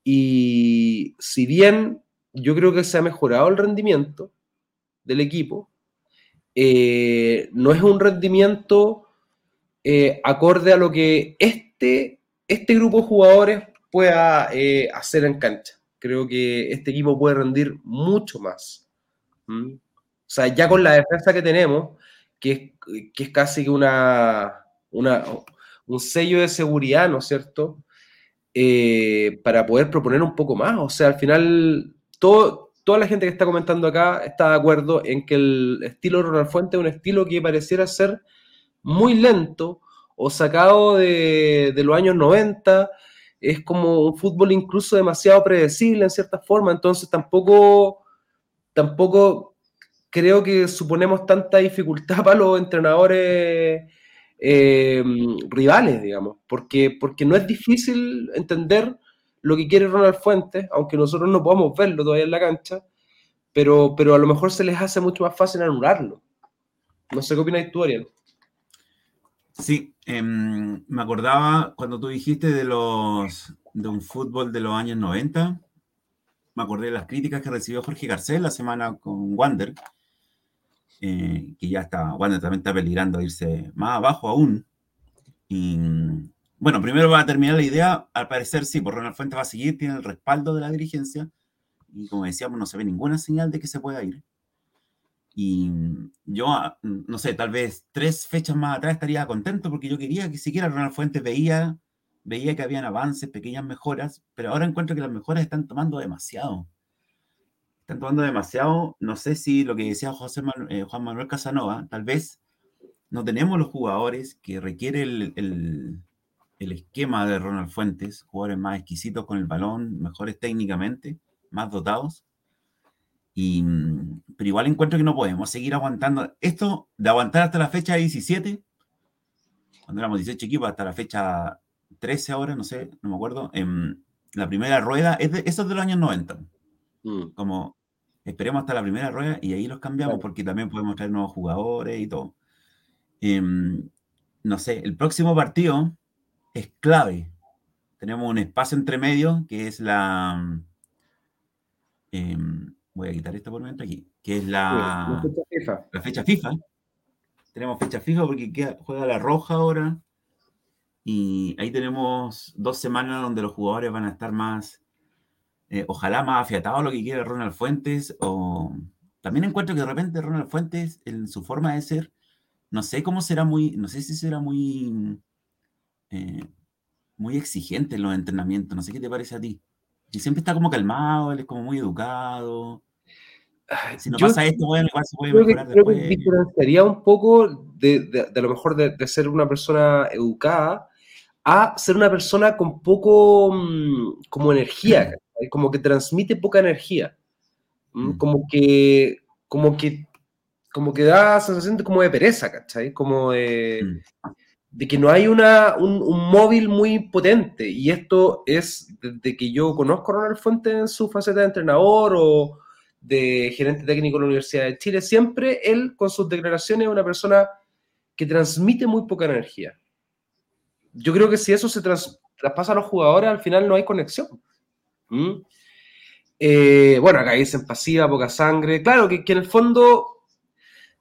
Y si bien yo creo que se ha mejorado el rendimiento del equipo, eh, no es un rendimiento eh, acorde a lo que este, este grupo de jugadores pueda eh, hacer en cancha. Creo que este equipo puede rendir mucho más. O sea, ya con la defensa que tenemos, que es, que es casi que una, una, un sello de seguridad, ¿no es cierto? Eh, para poder proponer un poco más. O sea, al final, todo, toda la gente que está comentando acá está de acuerdo en que el estilo Ronald Fuente es un estilo que pareciera ser muy lento o sacado de, de los años 90 es como un fútbol incluso demasiado predecible en cierta forma, entonces tampoco, tampoco creo que suponemos tanta dificultad para los entrenadores eh, rivales, digamos, porque, porque no es difícil entender lo que quiere Ronald Fuentes, aunque nosotros no podamos verlo todavía en la cancha, pero, pero a lo mejor se les hace mucho más fácil anularlo. No sé qué opinas tú, Ariel. Sí, em, me acordaba cuando tú dijiste de los de un fútbol de los años 90, me acordé de las críticas que recibió Jorge Garcés la semana con Wander, eh, que ya está, Wander también está peligrando irse más abajo aún. Y bueno, primero va a terminar la idea, al parecer sí, por Ronald Fuentes va a seguir, tiene el respaldo de la dirigencia, y como decíamos, no se ve ninguna señal de que se pueda ir. Y yo, ah, no sé, tal vez tres fechas más atrás estaría contento porque yo quería que siquiera Ronald Fuentes veía veía que habían avances, pequeñas mejoras, pero ahora encuentro que las mejoras están tomando demasiado. Están tomando demasiado. No sé si lo que decía José eh, Juan Manuel Casanova, tal vez no tenemos los jugadores que requiere el, esquema de Ronald Fuentes, jugadores más exquisitos con el balón, mejores técnicamente, más dotados. Y, pero igual encuentro que no podemos seguir aguantando. Esto de aguantar hasta la fecha 17, cuando éramos 18 equipos, hasta la fecha 13 ahora, no sé, no me acuerdo, en la primera rueda, es de, eso es de los años 90. Mm. Como esperemos hasta la primera rueda y ahí los cambiamos porque también podemos traer nuevos jugadores y todo. Em, no sé, el próximo partido es clave. Tenemos un espacio entre medio que es la... Em, voy a quitar esto por momento aquí, que es la, fecha FIFA. La fecha FIFA. Tenemos fecha FIFA porque juega la roja ahora. Y ahí tenemos dos semanas donde los jugadores van a estar más, eh, ojalá más afiatados lo que quiere Ronald Fuentes. O también encuentro que de repente Ronald Fuentes, en su forma de ser, no sé cómo será muy, no sé si será muy, eh, muy exigente en los entrenamientos. No sé qué te parece a ti. Y siempre está como calmado, él es como muy educado. Si no pasa esto, bueno, igual se puede mejorar creo después. que diferenciaría un poco de, de, de, a lo mejor de, de, ser una persona educada a ser una persona con poco mm, como energía, como que transmite poca energía, mm. como que, como que, como que da sensación de, como de pereza, ¿cachai? Como de, mm. de que no hay una, un, móvil muy potente, y esto es desde que yo conozco a Ronald Fuentes en su faceta de entrenador o de gerente técnico de la Universidad de Chile, siempre él con sus declaraciones es una persona que transmite muy poca energía yo creo que si eso se traspasa a los jugadores, al final no hay conexión. ¿Mm? Eh, bueno, acá dicen pasiva, poca sangre. Claro, que, en el fondo,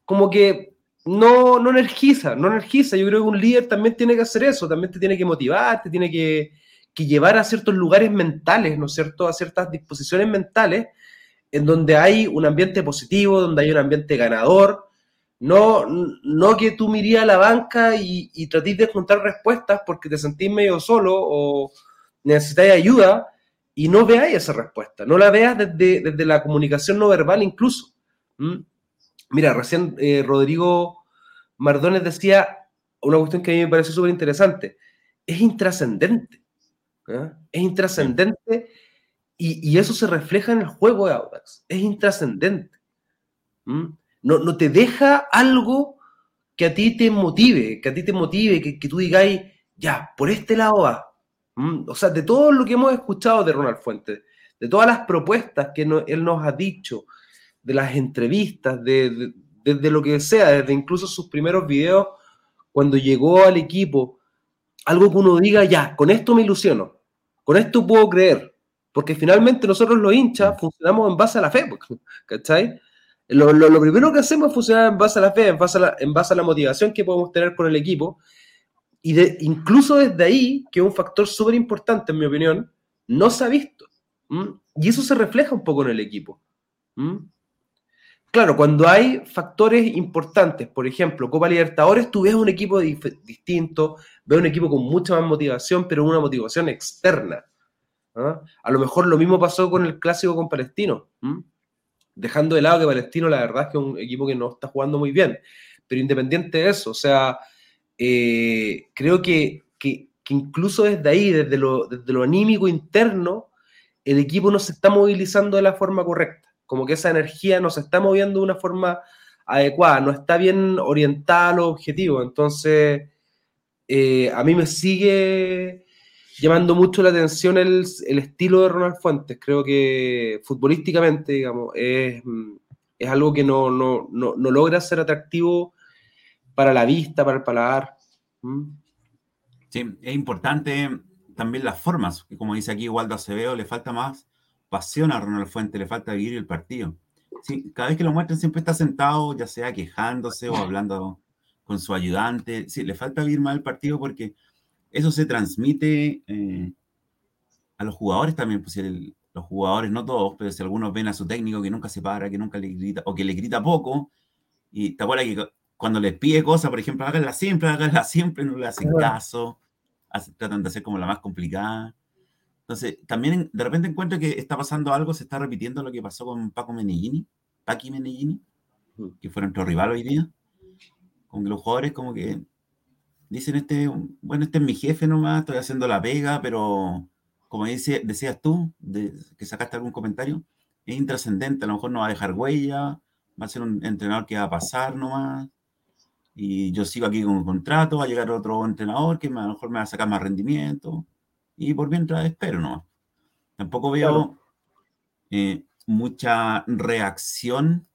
como que no, no energiza, no energiza. Yo creo que un líder también tiene que hacer eso, también te tiene que motivar, te tiene que, que llevar a ciertos lugares mentales, ¿no es cierto? A ciertas disposiciones mentales en donde hay un ambiente positivo, donde hay un ambiente ganador, no, no que tú mirías a la banca y, y tratéis de juntar respuestas porque te sentís medio solo o necesitáis ayuda y no veáis esa respuesta, no la veas desde, la comunicación no verbal incluso. Mira, recién eh, Rodrigo Mardones decía una cuestión que a mí me parece súper interesante, es intrascendente, ¿eh? es intrascendente y, eso se refleja en el juego de Audax, es intrascendente no, te deja algo que a ti te motive, que a ti te motive, que, que tú digáis, ya, por este lado va. ¿Mm? O sea, de todo lo que hemos escuchado de Ronald Fuentes, de todas las propuestas que él nos ha dicho, de las entrevistas, de, lo que sea, desde incluso sus primeros videos, cuando llegó al equipo, algo que uno diga, ya, con esto me ilusiono, con esto puedo creer, porque finalmente nosotros los hinchas funcionamos en base a la fe, ¿cachai? Lo, primero que hacemos es funcionar en base a la fe, en base a la, en base a la motivación que podemos tener con el equipo. Y de, incluso desde ahí, que es un factor súper importante, en mi opinión, no se ha visto. Y eso se refleja un poco en el equipo. Claro, cuando hay factores importantes, por ejemplo, Copa Libertadores, tú ves un equipo distinto, ves un equipo con mucha más motivación, pero una motivación externa. ¿Ah? A lo mejor lo mismo pasó con el clásico con Palestino dejando de lado que Palestino la verdad es que es un equipo que no está jugando muy bien, pero independiente de eso, o sea, eh, creo que, incluso desde ahí, desde lo, desde lo anímico interno, el equipo no se está movilizando de la forma correcta, como que esa energía no se está moviendo de una forma adecuada, no está bien orientada a los objetivos, entonces eh, a mí me sigue llamando mucho la atención el, estilo de Ronald Fuentes. Creo que futbolísticamente, digamos, es, algo que no, logra ser atractivo para la vista, para el paladar. Sí, es importante también las formas, como dice aquí Waldo Acevedo, le falta más pasión a Ronald Fuentes, le falta vivir el partido. Sí, cada vez que lo muestran siempre está sentado, ya sea quejándose o hablando con su ayudante. Sí, le falta vivir más el partido porque eso se transmite eh, a los jugadores también, pues los jugadores, no todos, pero si algunos ven a su técnico que nunca se para, que nunca le grita, o que le grita poco, y te acuerdas que cuando les pide cosas, por ejemplo, háganla siempre, háganla siempre, no le hacen caso, tratan de hacer como la más complicada. Entonces, también de repente encuentro que está pasando algo, se está repitiendo lo que pasó con Paco Menellini, Paqui Menellini, que fue nuestro rival hoy día, con que los jugadores como que dicen, este, bueno, este es mi jefe nomás, estoy haciendo la pega, pero como dice, decías tú, que sacaste algún comentario, es intrascendente, a lo mejor no va a dejar huella, va a ser un entrenador que va a pasar nomás, y yo sigo aquí con un contrato, va a llegar otro entrenador que a lo mejor me va a sacar más rendimiento, y por mientras espero nomás. Tampoco veo eh, mucha reacción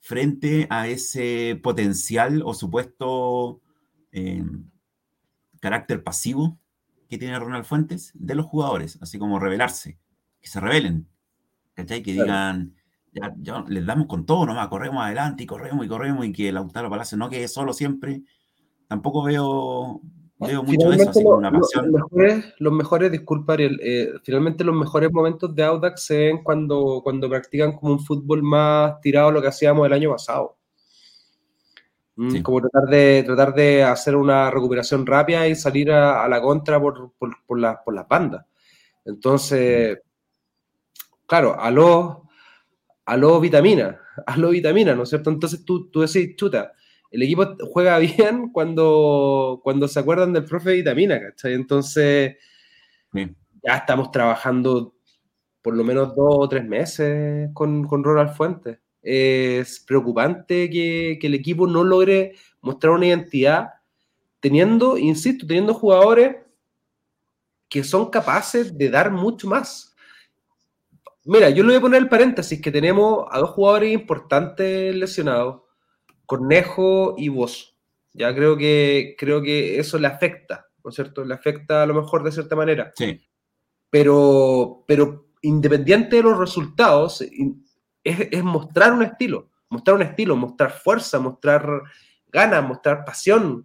frente a ese potencial o supuesto eh, carácter pasivo que tiene Ronald Fuentes de los jugadores, así como rebelarse, que se rebelen, ¿cachai? Que digan, ya, les damos con todo nomás, corremos adelante y corremos y corremos y que el Lautaro Palacio no quede solo siempre. Tampoco veo, veo mucho de eso, así como una pasión. Los mejores, los mejores disculpa, eh, finalmente los mejores momentos de Audax se ven cuando, cuando practican como un fútbol más tirado a lo que hacíamos el año pasado. Mm, como tratar de, tratar de hacer una recuperación rápida y salir a, la contra por, por, por, por las bandas. Entonces, claro, a los a lo vitamina, a lo vitamina, ¿no es cierto? Entonces tú, tú decís, chuta, el equipo juega bien cuando, cuando se acuerdan del profe de vitamina, ¿cachai? Entonces, ya estamos trabajando por lo menos dos o tres meses con, con Ronald Fuentes es preocupante que, el equipo no logre mostrar una identidad teniendo, insisto, teniendo jugadores que son capaces de dar mucho más. Mira, yo le voy a poner el paréntesis que tenemos a dos jugadores importantes lesionados, Cornejo y Vos. Ya creo que, creo que eso le afecta, ¿no es cierto? Le afecta a lo mejor de cierta manera. Sí. Pero, pero independiente de los resultados, es, mostrar un estilo, mostrar un estilo, mostrar fuerza, mostrar ganas, mostrar pasión.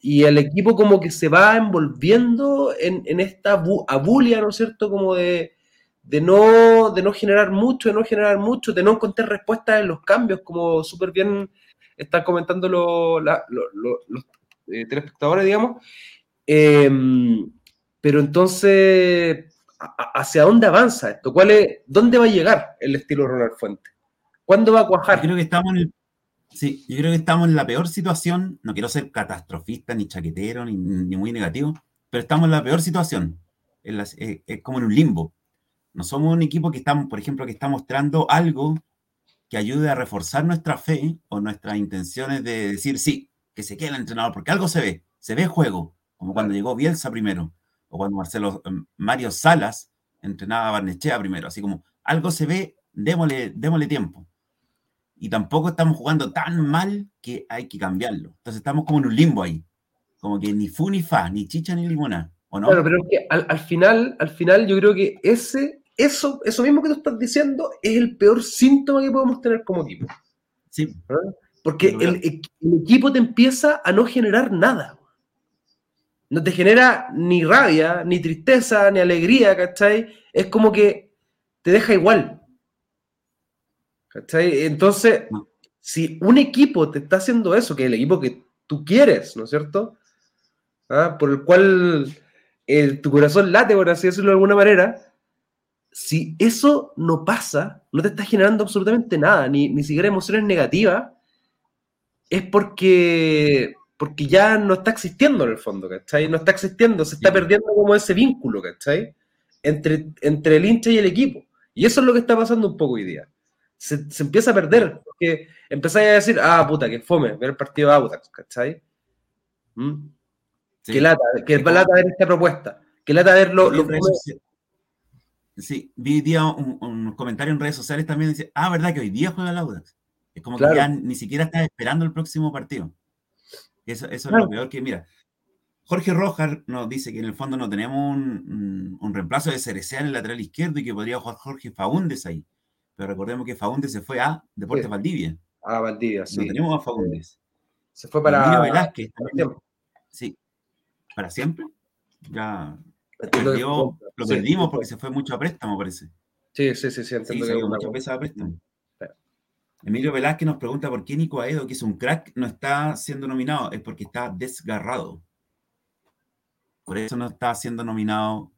Y el equipo como que se va envolviendo en, esta abulia, ¿no es cierto? Como de, no, de no generar mucho, de no generar mucho, de no encontrar respuestas en los cambios, como súper bien están comentando los eh, telespectadores, digamos. Em, pero entonces ¿hacia dónde avanza esto? ¿Cuál es, ¿Dónde va a llegar el estilo Ronald Fuente? ¿Cuándo va a cuajar? Yo creo que estamos en sí, yo creo que estamos en la peor situación. No quiero ser catastrofista, ni chaquetero, ni, muy negativo, pero estamos en la peor situación. Es, como en un limbo. No somos un equipo que estamos, por ejemplo, que está mostrando algo que ayude a reforzar nuestra fe o nuestras intenciones de decir sí, que se quede el entrenador, porque algo se ve, se ve juego, como cuando llegó Bielsa primero o cuando Marcelo, em, Mario Salas entrenaba a Barnechea primero, así como algo se ve, démosle, démosle tiempo. Y tampoco estamos jugando tan mal que hay que cambiarlo. Entonces estamos como en un limbo ahí. Como que ni fu ni fa, ni chicha ni limona. ¿o no? Claro, pero es que al, final, al final yo creo que ese, eso, eso mismo que tú estás diciendo es el peor síntoma que podemos tener como equipo. Sí. ¿Ah? Porque el, el, equipo te empieza a no generar nada no te genera ni rabia, ni tristeza, ni alegría, ¿cachai? Es como que te deja igual. ¿Cachai? Entonces, si un equipo te está haciendo eso, que es el equipo que tú quieres, ¿no es cierto? ¿Ah? Por el cual tu corazón late, por así decirlo de alguna manera, si eso no pasa, no te está generando absolutamente nada, ni, ni siquiera emociones negativas, es porque porque ya no está existiendo en el fondo, ¿cachai? No está existiendo, se está perdiendo como ese vínculo, ¿cachai? Entre, entre el hincha y el equipo. Y eso es lo que está pasando un poco hoy día. Se, empieza a perder, porque empezáis a decir, ah, puta, que fome, ver el partido de Autax, ¿cachai? ¿Mm? Que lata, que lata ver esta propuesta. Que lata ver lo, Sí, vi día un, comentario en redes sociales también dice, ah, ¿verdad que hoy día juega el Audax? Es como que ya ni siquiera está esperando el próximo partido. Eso, eso es lo peor que, mira, Jorge Rojas nos dice que en el fondo no tenemos un, reemplazo de Cerecea en el lateral izquierdo y que podría jugar Jorge Faúndes ahí. Pero recordemos que Faúndes se fue a Deportes Valdivia. A Valdivia, sí. No tenemos a Faúndes. Se fue para. Emilio Velázquez. Sí. ¿Para siempre? Ya. lo perdimos porque se fue mucho a préstamo, parece. Sí, sí, sí, sí. Entiendo sí, que mucho a préstamo. Emilio Velázquez nos pregunta por qué Nico Aedo, que es un crack, no está siendo nominado. Es porque está desgarrado. Por eso no está siendo nominado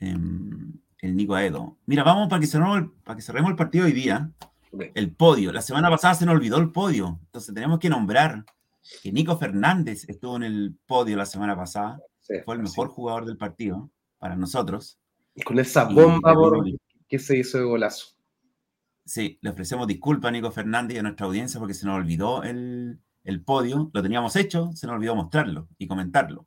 em, el Nico Aedo. Mira, vamos para que cerremos el, para que cerremos el partido hoy día. El podio. La semana pasada se nos olvidó el podio. Entonces tenemos que nombrar que Nico Fernández estuvo en el podio la semana pasada. Fue el mejor jugador del partido para nosotros. Con esa bomba que se hizo de golazo. Sí, le ofrecemos disculpas a Nico Fernández y a nuestra audiencia porque se nos olvidó el, el podio. Lo teníamos hecho, se nos olvidó mostrarlo y comentarlo.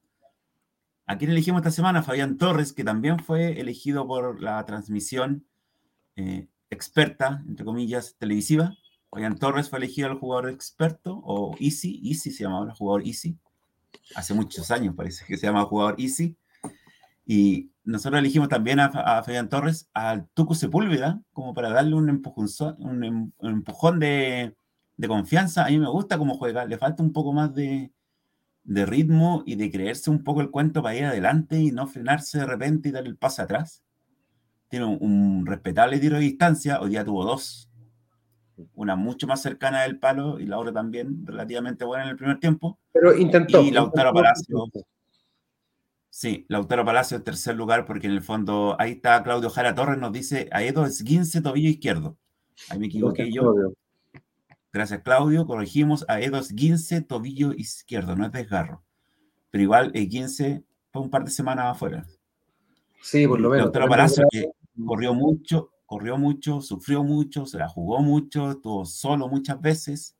¿A quién elegimos esta semana? Fabián Torres, que también fue elegido por la transmisión eh, experta, entre comillas, televisiva. Fabián Torres fue elegido el jugador experto, o Easy, Easy se llamaba el jugador Easy. Hace muchos años parece que se llamaba jugador Easy. Y nosotros elegimos también a, Fabián Torres, al Tucu Sepúlveda, como para darle un, empujón, un, em, empujón de, de, confianza. A mí me gusta cómo juega, le falta un poco más de, de ritmo y de creerse un poco el cuento para ir adelante y no frenarse de repente y dar el paso atrás. Tiene un, respetable tiro de distancia, hoy día tuvo dos. Una mucho más cercana del palo y la otra también relativamente buena en el primer tiempo. Pero intentó. Y Lautaro Palacio. Sí, Lautaro Palacio en tercer lugar, porque en el fondo ahí está Claudio Jara Torres, nos dice a Edo Esguince, tobillo izquierdo. Ahí me equivoqué yo. Gracias, Claudio. Corregimos a Edos Guince, tobillo izquierdo, no es desgarro. Pero igual el 15 fue un par de semanas afuera. Sí, por lo menos. Otro Palacio que corrió mucho, corrió mucho, sufrió mucho, se la jugó mucho, estuvo solo muchas veces.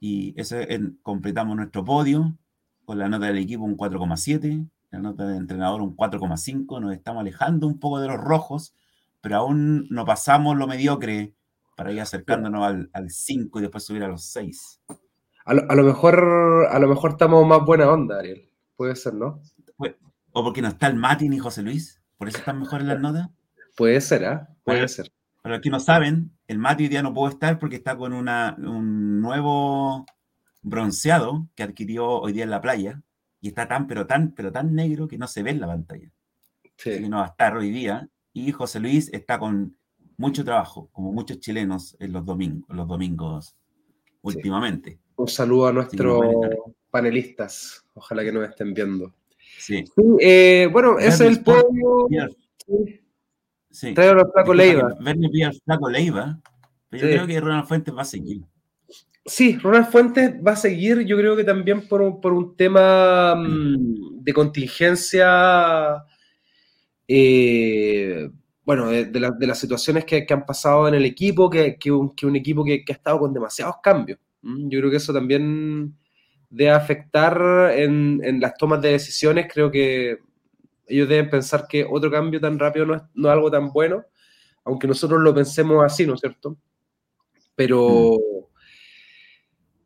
Y ese completamos nuestro podio con la nota del equipo un 4,7, la nota del entrenador un 4,5. Nos estamos alejando un poco de los rojos, pero aún no pasamos lo mediocre para ir acercándonos al 5 y después subir a los 6. A lo, mejor, a lo mejor estamos más buena onda, Ariel. Puede ser, ¿no? O porque no está el Mati ni José Luis. Por eso están mejores las notas. Puede ser, ¿ah? Puede ser. Para los que no saben, el Mati hoy día no puede estar porque está con una, un nuevo bronceado que adquirió hoy día en la playa y está tan, pero tan, pero tan negro que no se ve en la pantalla. Sí. Así que no va a estar hoy día. Y José Luis está con mucho trabajo, como muchos chilenos en los domingos, los domingos últimamente. Un saludo a nuestros panelistas, ojalá que nos estén viendo. Sí. Eh, bueno, ese es el podio. Sí. Traigo los Flaco Leiva. Verne Flaco Leiva. Pero yo creo que Ronald Fuentes va a seguir. Sí, Ronald Fuentes va a seguir, yo creo que también por un, por un tema mm, de contingencia eh, bueno, de, las situaciones que, han pasado en el equipo, que, un, equipo que, ha estado con demasiados cambios. Yo creo que eso también debe afectar en, las tomas de decisiones. Creo que ellos deben pensar que otro cambio tan rápido no es, no algo tan bueno, aunque nosotros lo pensemos así, ¿no es cierto? Pero,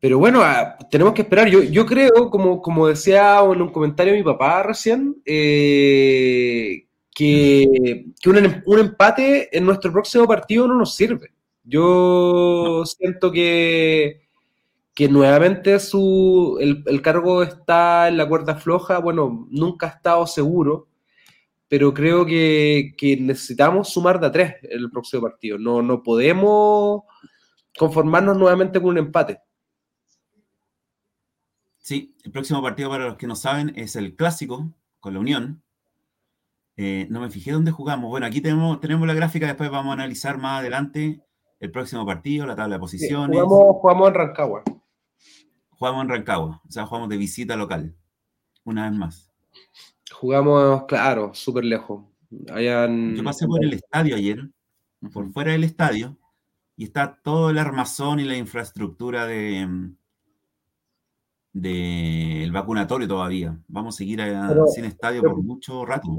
pero bueno, ah, tenemos que esperar. Yo, yo creo, como, como decía en un comentario mi papá recién, eh, que, un, empate en nuestro próximo partido no nos sirve. Yo siento que, que nuevamente su, el, cargo está en la cuerda floja. Bueno, nunca ha estado seguro, pero creo que, necesitamos sumar de a tres en el próximo partido. No, no podemos conformarnos nuevamente con un empate. Sí, el próximo partido, para los que no saben, es el clásico con la Unión. Eh, no me fijé dónde jugamos. Bueno, aquí tenemos, tenemos la gráfica, después vamos a analizar más adelante el próximo partido, la tabla de posiciones. jugamos, en Rancagua. Jugamos en Rancagua, o sea, jugamos de visita local, una vez más. Jugamos, claro, súper lejos. Yo pasé por el estadio ayer, por fuera del estadio, y está todo el armazón y la infraestructura de, del vacunatorio todavía. Vamos a seguir sin estadio por mucho rato.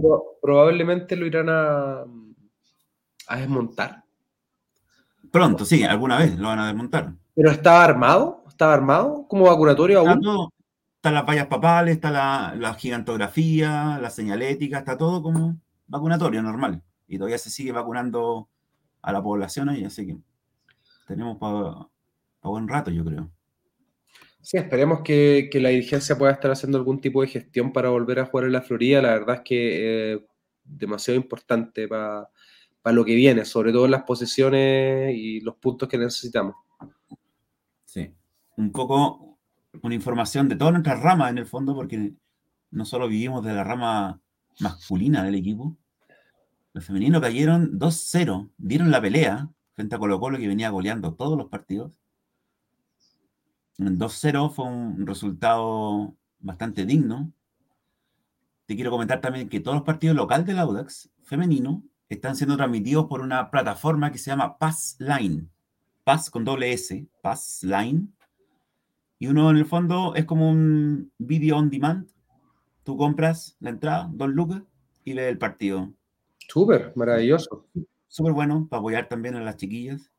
probablemente lo irán a, a desmontar. Pronto, sí, alguna vez lo van a desmontar. ¿Pero estaba armado? ¿Estaba armado como vacunatorio aún? están las vallas papales, está la, gigantografía, la señalética, está todo como vacunatorio normal. Y todavía se sigue vacunando a la población ahí, así que tenemos para buen rato, yo creo. Sí, esperemos que, la dirigencia pueda estar haciendo algún tipo de gestión para volver a jugar en la Florida. La verdad es que es eh, demasiado importante para lo que viene, sobre todo en las posiciones y los puntos que necesitamos. Sí, un poco una información de todas nuestras ramas en el fondo, porque no solo vivimos de la rama masculina del equipo. Los femeninos cayeron 2-0, dieron la pelea frente a Colo Colo que venía goleando todos los partidos 2-0 fue un resultado bastante digno. Te quiero comentar también que todos los partidos locales del Audax femenino están siendo transmitidos por una plataforma que se llama Pass Line. Pass con doble S, Pass Line. Y uno en el fondo es como un video on demand. Tú compras la entrada, dos lucas, y ves el partido. Súper, maravilloso. Súper bueno para apoyar también a las chiquillas.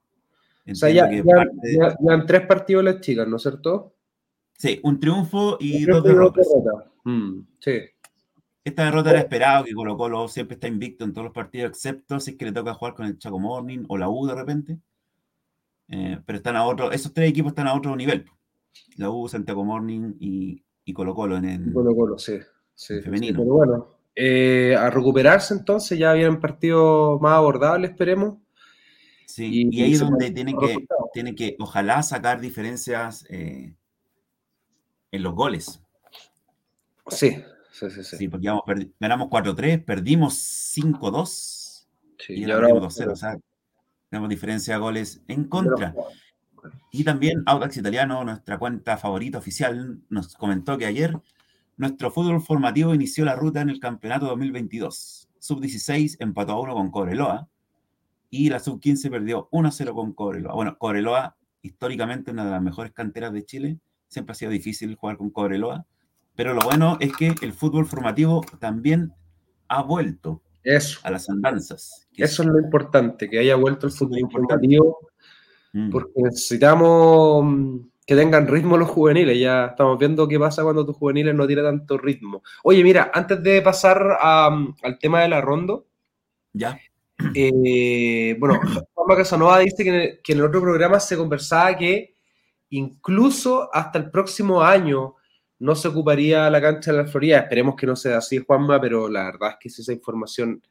O sea, ya, han tres partidos las chicas, ¿no es cierto? Sí, un triunfo y dos derrotas. Mm, sí. Esta derrota era esperado, que Colo Colo siempre está invicto en todos los partidos, excepto si es que le toca jugar con el Chaco Morning o la U de repente. Eh, pero están a otro, esos tres equipos están a otro nivel. La U, Santiago Morning y, y Colo Colo en el Colo Colo, sí, sí femenino. pero bueno, eh, a recuperarse entonces, ya vienen partidos más abordables, esperemos. Sí, y, ahí es donde tienen que, tiene que, ojalá, sacar diferencias eh, en los goles. Sí, sí, sí. Sí, porque ganamos 4-3, perdimos 5-2 y, ahora 2-0. O sea, tenemos diferencia de goles en contra. Y también Audax Italiano, nuestra cuenta favorita oficial, nos comentó que ayer nuestro fútbol formativo inició la ruta en el campeonato 2022. Sub-16 empató a uno con Cobreloa y la sub-15 perdió 1-0 con Cobreloa. Bueno, Cobreloa, históricamente una de las mejores canteras de Chile, siempre ha sido difícil jugar con Cobreloa, pero lo bueno es que el fútbol formativo también ha vuelto a las andanzas. Eso es, lo importante, que haya vuelto el fútbol formativo, mm. porque necesitamos mm, que tengan ritmo los juveniles. Ya estamos viendo qué pasa cuando tus juveniles no tienen tanto ritmo. Oye, mira, antes de pasar al tema de la rondo, ya. Eh, bueno, Juan Casanova dice que en, el, otro programa se conversaba que incluso hasta el próximo año no se ocuparía la cancha de la Florida. Esperemos que no sea así, Juanma, pero la verdad es que si esa información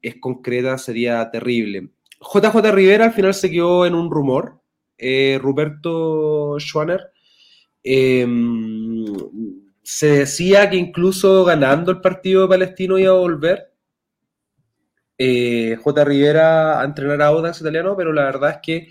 es concreta sería terrible. JJ Rivera al final se quedó en un rumor. Eh, Ruperto Schwanner em, se decía que incluso ganando el partido palestino iba a volver. Eh, J. Rivera a entrenar a Audax italiano, pero la verdad es que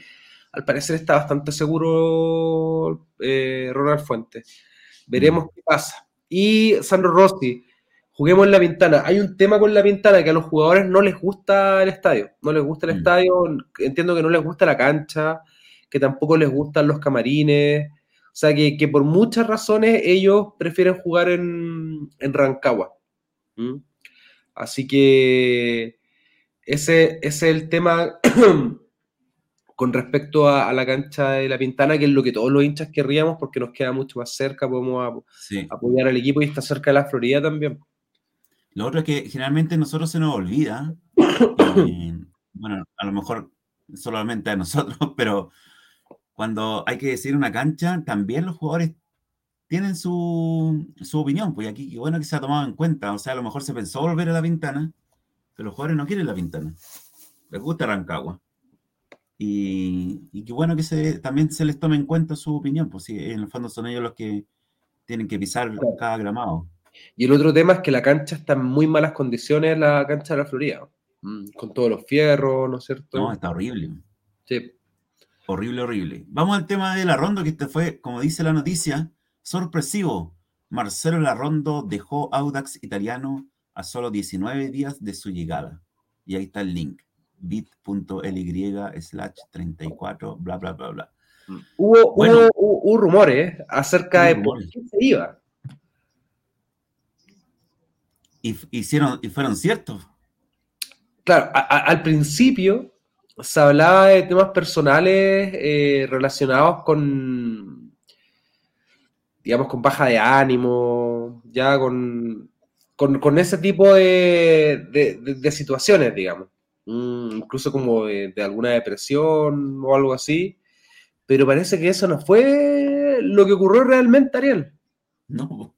al parecer está bastante seguro eh, Ronald Fuentes. Veremos mm. qué pasa. Y Sandro Rossi, juguemos en la ventana. Hay un tema con la ventana que a los jugadores no les gusta el estadio. No les gusta el mm. estadio, entiendo que no les gusta la cancha, que tampoco les gustan los camarines. O sea que, por muchas razones ellos prefieren jugar en, Rancagua. ¿Mm? Así que ese, es el tema con respecto a, la cancha de la Pintana, que es lo que todos los hinchas querríamos porque nos queda mucho más cerca, podemos apoyar al equipo y está cerca de la Florida también. Lo otro es que generalmente a nosotros se nos olvida, bueno, a lo mejor solamente a nosotros, pero cuando hay que decir una cancha, también los jugadores tienen su, su opinión, pues aquí bueno que se ha tomado en cuenta, o sea, a lo mejor se pensó volver a la Pintana, los jugadores no quieren la Pintana. Les gusta Rancagua. Y, y qué bueno que se, también se les tome en cuenta su opinión, pues sí, en el fondo son ellos los que tienen que pisar cada gramado. Y el otro tema es que la cancha está en muy malas condiciones, la cancha de la Florida, mm, con todos los fierros, ¿no es cierto? No, está horrible. Sí. Horrible, horrible. Vamos al tema de la ronda, que este fue, como dice la noticia, sorpresivo. Marcelo Larrondo dejó Audax italiano a solo 19 días de su llegada. Y ahí está el link, bit.ly slash 34, bla, bla, bla, bla. Hubo, rumores acerca de por qué se iba. Y, hicieron, y fueron ciertos. Claro, al principio se hablaba de temas personales eh, relacionados con, digamos, con baja de ánimo, ya con, con, ese tipo de, situaciones, digamos. Mm, incluso como de, alguna depresión o algo así. Pero parece que eso no fue lo que ocurrió realmente, Ariel. No,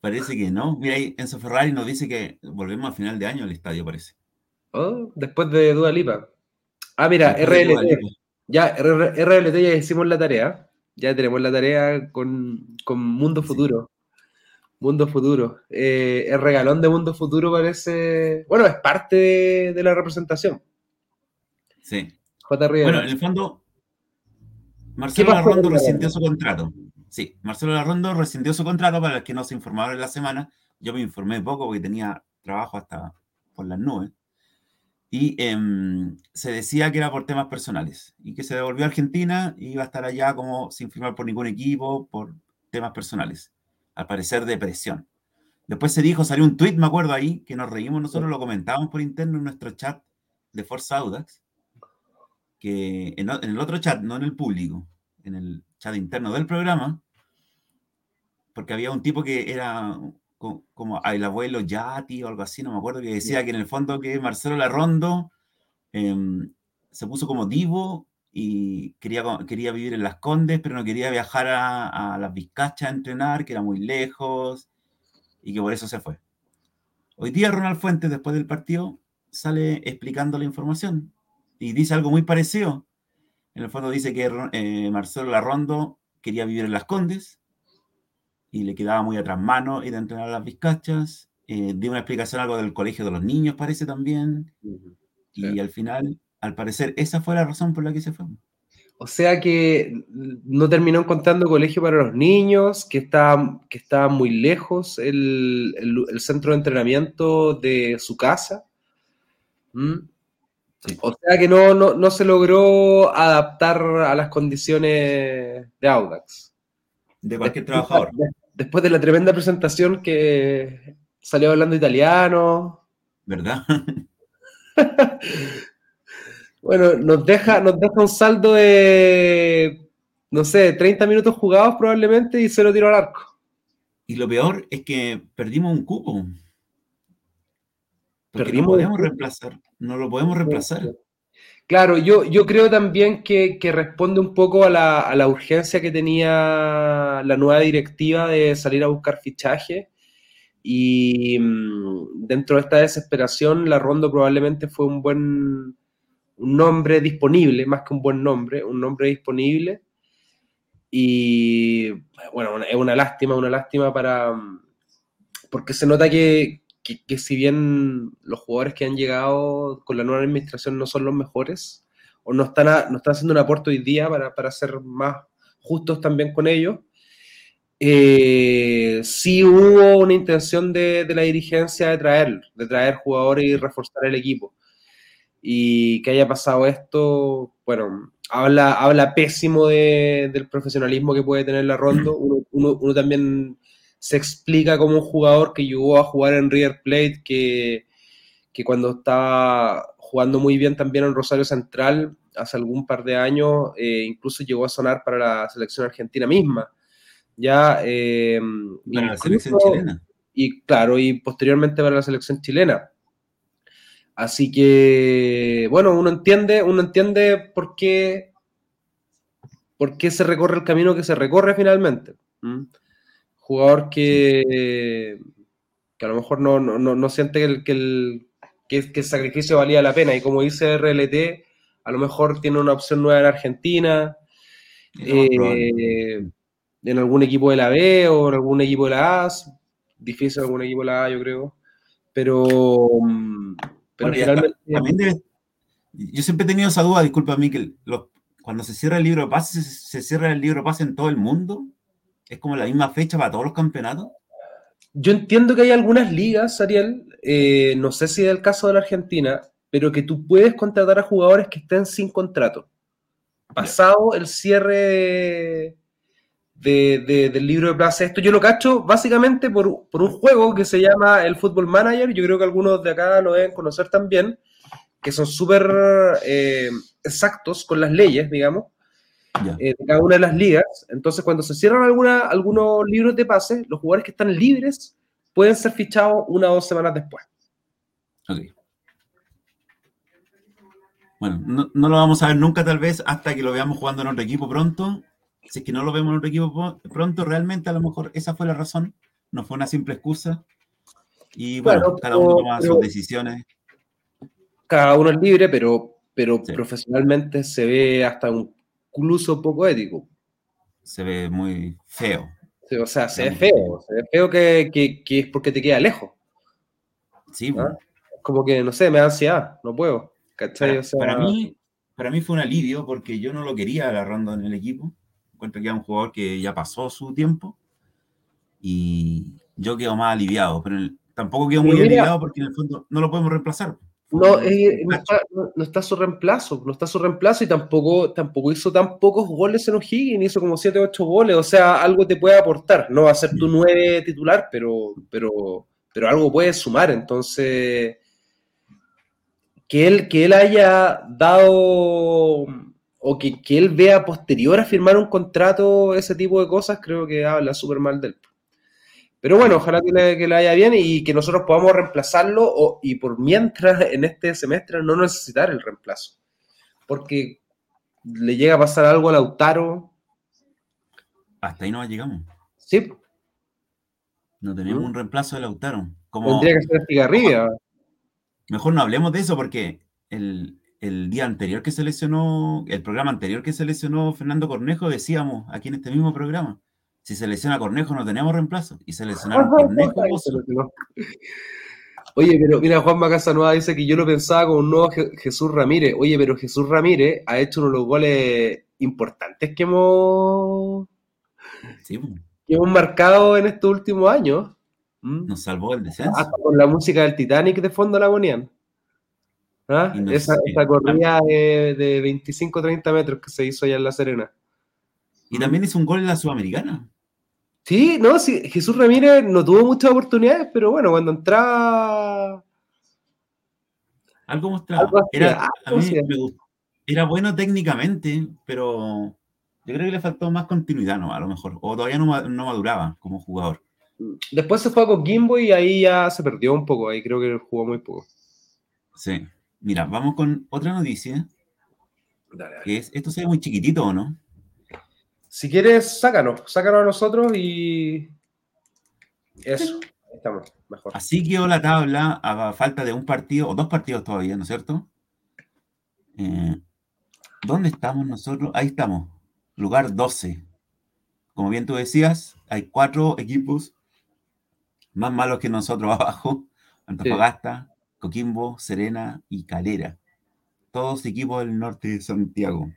parece que no. Mira, ahí Enzo Ferrari nos dice que volvemos a final de año al estadio, parece. Oh, después de Dua Lipa. Ah, mira, RLT. Ya, RLT ya hicimos la tarea. Ya tenemos la tarea con, Mundo Futuro. Mundo Futuro. Eh, el regalón de Mundo Futuro parece. Bueno, es parte de, la representación. Sí. J. Bueno, en el fondo, Marcelo Larrondo rescindió su contrato. Sí, Marcelo Larrondo rescindió su contrato para los que no se informaron en la semana. Yo me informé poco porque tenía trabajo hasta por las nubes y em, se decía que era por temas personales y que se devolvió a Argentina y iba a estar allá como sin firmar por ningún equipo por temas personales, al parecer depresión. Después se dijo, salió un tweet, me acuerdo ahí, que nos reímos, nosotros lo comentábamos por interno en nuestro chat de Forza Audax, que en, en el otro chat, no en el público, en el chat interno del programa, porque había un tipo que era como el abuelo Yati o algo así, no me acuerdo, que decía que en el fondo que Marcelo Larrondo em, se puso como divo y quería, quería vivir en Las Condes, pero no quería viajar a, las Vizcachas a entrenar, que era muy lejos, y que por eso se fue. Hoy día Ronald Fuentes, después del partido, sale explicando la información y dice algo muy parecido. En el fondo dice que eh, Marcelo Larrondo quería vivir en Las Condes, y le quedaba muy atrás mano y de entrenar a las vizcachas. Eh, dio una explicación algo del colegio de los niños, parece también. Y al final, al parecer, esa fue la razón por la que se fue. O sea que no terminó encontrando colegio para los niños, que estaba, que estaba muy lejos el, el, centro de entrenamiento de su casa. ¿Mm? O sea que no, no, no, se logró adaptar a las condiciones de Audax. De cualquier trabajador después de la tremenda presentación que salió hablando italiano. ¿Verdad? bueno, nos deja, nos deja un saldo de, no sé, 30 minutos jugados probablemente y cero tiro al arco. Y lo peor es que perdimos un cupo. perdimos no podemos reemplazar, no lo podemos reemplazar. Claro, yo, yo creo también que, responde un poco a la, urgencia que tenía la nueva directiva de salir a buscar fichaje. Y mm, dentro de esta desesperación, la Rondo probablemente fue un buen un nombre disponible, más que un buen nombre, un nombre disponible. Y bueno, es una lástima, una lástima para. Porque se nota que, que, si bien los jugadores que han llegado con la nueva administración no son los mejores, o no están, no están haciendo un aporte hoy día para, para ser más justos también con ellos, eh, sí hubo una intención de, de, la dirigencia de traer, de traer jugadores y reforzar el equipo. Y que haya pasado esto, bueno, habla, habla pésimo de, del profesionalismo que puede tener la Rondo. Uno, uno, uno también se explica como un jugador que llegó a jugar en River Plate, que, cuando estaba jugando muy bien también en Rosario Central, hace algún par de años, eh, incluso llegó a sonar para la selección argentina misma. Ya, eh, para la selección chilena. Y claro, y posteriormente para la selección chilena. Así que, bueno, uno entiende, uno entiende por qué, por qué se recorre el camino que se recorre finalmente jugador que, que a lo mejor no, no, siente que el, que, el, que, sacrificio valía la pena. Y como dice RLT, a lo mejor tiene una opción nueva en Argentina, eh, en algún equipo de la B o en algún equipo de la A. Difícil algún equipo de la A, yo creo. Pero, pero finalmente. yo siempre he tenido esa duda, disculpa, mí, que cuando se cierra el libro de pase, se, se cierra el libro de pase en todo el mundo ¿Es como la misma fecha para todos los campeonatos? Yo entiendo que hay algunas ligas, Ariel, eh, no sé si es el caso de la Argentina, pero que tú puedes contratar a jugadores que estén sin contrato. pasado el cierre del libro de Plaza. Esto yo lo cacho básicamente por, un juego que se llama el Football Manager. Yo creo que algunos de acá lo deben conocer también, que son súper eh, exactos con las leyes, digamos, eh, de cada una de las ligas. Entonces, cuando se cierran alguna, algunos libros de pase, los jugadores que están libres pueden ser fichados una o dos semanas después. Ok. Bueno, no, no, lo vamos a ver nunca tal vez hasta que lo veamos jugando en otro equipo pronto si es que no lo vemos en otro equipo pronto, realmente a lo mejor esa fue la razón, no fue una simple excusa. Y bueno, cada uno toma sus decisiones. Cada uno es libre, pero, pero profesionalmente se ve hasta incluso poco ético. Se ve muy feo. o sea, se ve feo. Se ve feo que, que, es porque te queda lejos. Sí. ¿Ah? Como que, no sé, me da ansiedad, no puedo. Para, mí, para mí fue un alivio porque yo no lo quería agarrando en el equipo encuentro que es un jugador que ya pasó su tiempo y yo quedo más aliviado, pero tampoco quedo muy aliviado porque en el fondo no lo podemos reemplazar. No, no, está, su reemplazo, no está su reemplazo y tampoco, tampoco hizo tan pocos goles en O'Higgins, hizo como 7 o 8 goles, o sea, algo te puede aportar, no va a ser tu 9 titular, pero, pero, pero algo puede sumar, entonces que él, que él haya dado o que, él vea posterior a firmar un contrato, ese tipo de cosas, creo que habla súper mal de él. Pero bueno, ojalá que le, que vaya bien y que nosotros podamos reemplazarlo y por mientras en este semestre no necesitar el reemplazo. Porque le llega a pasar algo a Lautaro. Hasta ahí no llegamos. Sí. No tenemos un reemplazo de Lautaro. Como, Tendría que ser Figarribia. Mejor no hablemos de eso porque el, el día anterior que se lesionó, el programa anterior que se lesionó Fernando Cornejo, decíamos aquí en este mismo programa, si se lesiona Cornejo no tenemos reemplazo. Y se lesionaron Cornejo. Oye, pero mira, Juan Casanueva dice que yo lo pensaba con un nuevo Jesús Ramírez. Oye, pero Jesús Ramírez ha hecho uno de los goles importantes que hemos, que hemos marcado en estos últimos años. ¿Mm? Nos salvó el descenso. con la música del Titanic de fondo la ponían. ¿Ah? esa, corrida de, 25-30 metros que se hizo allá en La Serena. Y también hizo un gol en la Sudamericana. Sí, no, sí, Jesús Ramírez no tuvo muchas oportunidades, pero bueno, cuando entraba. Algo mostraba. era, era bueno técnicamente, pero yo creo que le faltó más continuidad, ¿no? A lo mejor. O todavía no, no maduraba como jugador. Después se fue a Coquimbo y ahí ya se perdió un poco. Ahí creo que jugó muy poco. Sí. Mira, vamos con otra noticia. Dale, Que es, esto se ve muy chiquitito, ¿o no? Si quieres, sácanos, sácanos a nosotros y eso, estamos, mejor. Así quedó la tabla a falta de un partido, o dos partidos todavía, ¿no es cierto? Eh, ¿Dónde estamos nosotros? Ahí estamos, lugar 12. Como bien tú decías, hay cuatro equipos más malos que nosotros abajo. Antofagasta, Coquimbo, Serena y Calera. Todos equipos del norte de Santiago.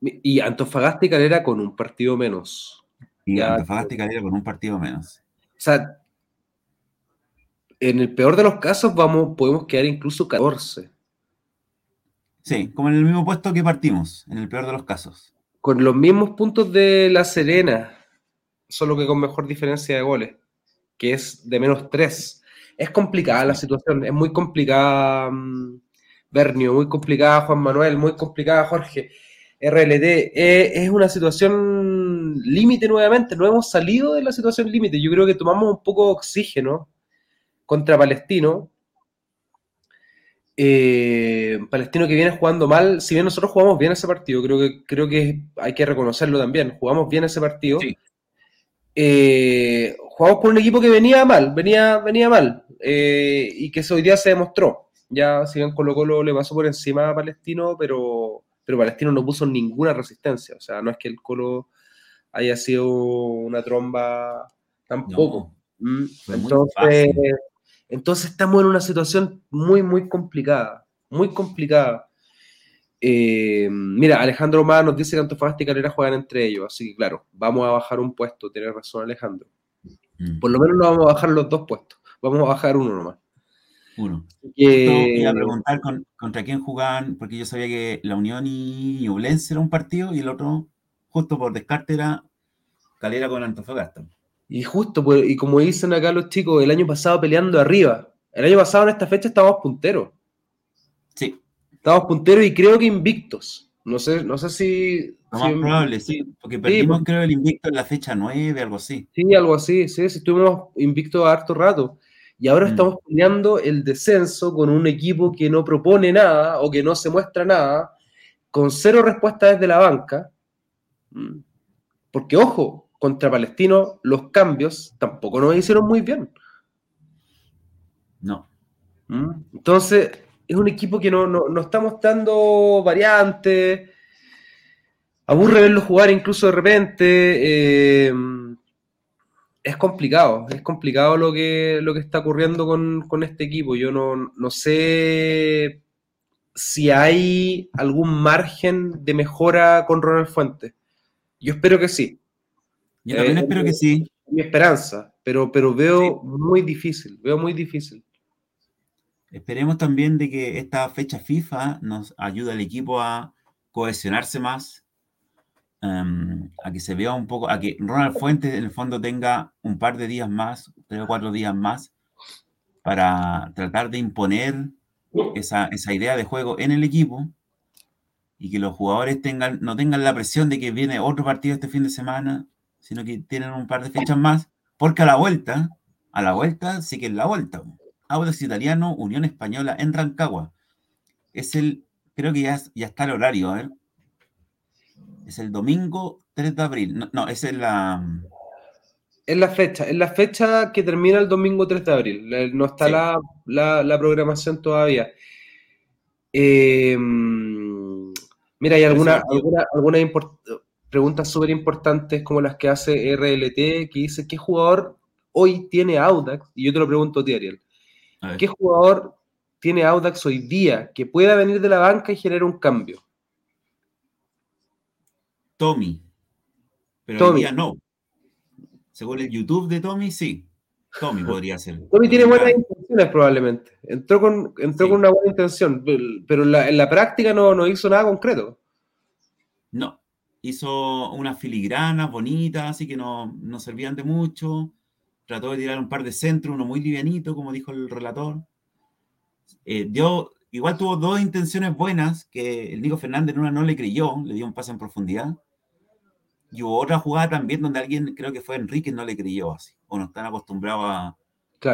Y Antofagasta y Calera con un partido menos. Y Antofagasta y Calera con un partido menos. O sea, en el peor de los casos vamos, podemos quedar incluso 14. Sí, como en el mismo puesto que partimos, en el peor de los casos. Con los mismos puntos de La Serena, solo que con mejor diferencia de goles, que es de menos 3 es complicada la situación, es muy complicada, mm, Bernio, muy complicada, Juan Manuel, muy complicada, Jorge. RLT, eh, es una situación límite nuevamente, no hemos salido de la situación límite, yo creo que tomamos un poco de oxígeno contra Palestino. Eh, Palestino que viene jugando mal, si bien nosotros jugamos bien ese partido, creo que, creo que hay que reconocerlo también, jugamos bien ese partido. Eh, jugamos con un equipo que venía mal, venía, venía mal, eh, y que hoy día se demostró. Ya, si bien Colo Colo le pasó por encima a Palestino, pero, pero Palestino no puso ninguna resistencia. O sea, no es que el Colo haya sido una tromba tampoco. Mm, entonces, entonces estamos en una situación muy, muy complicada. Muy complicada. Eh, mira, Alejandro Más nos dice que Antofagasta y Calera juegan entre ellos, así que claro, vamos a bajar un puesto, tiene razón Alejandro. Mm. Por lo menos no vamos a bajar los dos puestos, vamos a bajar uno nomás. Uno. Que... Iba a preguntar contra quién jugaban, porque yo sabía que la Unión y Ñublense era un partido y el otro, justo por descarte, era Calera con Antofagasta. Y justo, pues, y como dicen acá los chicos, el año pasado peleando arriba. El año pasado en esta fecha estábamos punteros. Sí. Estábamos punteros y creo que invictos. No sé, no sé si. Lo más probable, sí. Porque perdimos, creo, el invicto en la fecha 9, algo así. Sí, algo así, sí. Estuvimos invictos harto rato. Y ahora mm. estamos peleando el descenso con un equipo que no propone nada o que no se muestra nada, con cero respuestas desde la banca. Mm. Porque, ojo, contra Palestino los cambios tampoco nos hicieron muy bien. No. Mm. Entonces, es un equipo que no, no, está mostrando variantes. Aburre verlo jugar incluso de repente. Eh, es complicado, es complicado lo que, lo que está ocurriendo con, este equipo. Yo no, sé si hay algún margen de mejora con Ronald Fuentes. Yo espero que sí. Yo también eh, espero que sí. Mi esperanza, pero, pero veo muy difícil, veo muy difícil. Esperemos también de que esta fecha FIFA nos ayude al equipo a cohesionarse más, Em, a que se vea un poco, a que Ronald Fuentes en el fondo tenga un par de días más, tres o cuatro días más, para tratar de imponer esa, esa idea de juego en el equipo y que los jugadores tengan, no tengan la presión de que viene otro partido este fin de semana, sino que tienen un par de fechas más, porque a la vuelta, a la vuelta sí que es la vuelta. Audax Italiano, Unión Española en Rancagua. Es el, creo que ya, ya está el horario, a ver, es el domingo 3 de abril. No, esa es la. Es la fecha, es la fecha que termina el domingo 3 de abril. No está la, programación todavía. Em, mira, hay algunas alguna, preguntas súper importantes como las que hace RLT, que dice, ¿qué jugador hoy tiene Audax? Y yo te lo pregunto a ti, Ariel. ¿Qué jugador tiene Audax hoy día que pueda venir de la banca y generar un cambio? Tommy. Pero hoy día no. Según el YouTube de Tommy, sí. Tommy podría ser. Tommy tiene buenas intenciones probablemente. Entró con, entró con una buena intención, pero en la práctica no, no hizo nada concreto. No. Hizo unas filigranas bonitas, así que no, no servían de mucho. Trató de tirar un par de centros, uno muy livianito, como dijo el relator. Eh, dio, igual tuvo dos intenciones buenas, que el Nico Fernández en una no le creyó, le dio un pase en profundidad y hubo otra jugada también donde alguien, creo que fue Enrique, no le creyó así, o no están acostumbrados a,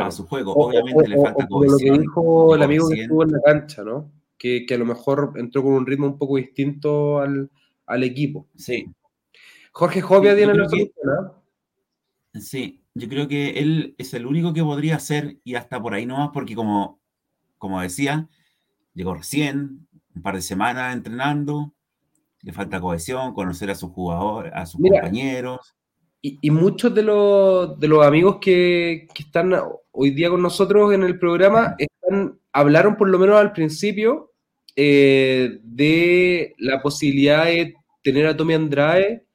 a su juego. Obviamente le falta o, Lo que dijo el amigo que estuvo en la cancha, ¿no? Que, que, a lo mejor entró con un ritmo un poco distinto al, al equipo. Sí. Jorge Jovia tiene la solución, ¿no? Sí, yo creo que él es el único que podría ser, y hasta por ahí nomás, porque como, como decía, llegó recién, un par de semanas entrenando, le falta cohesión, conocer a sus jugadores, a sus compañeros. Y, muchos de los, de los amigos que, están hoy día con nosotros en el programa están, hablaron por lo menos al principio eh, de la posibilidad de tener a Tommy Andrade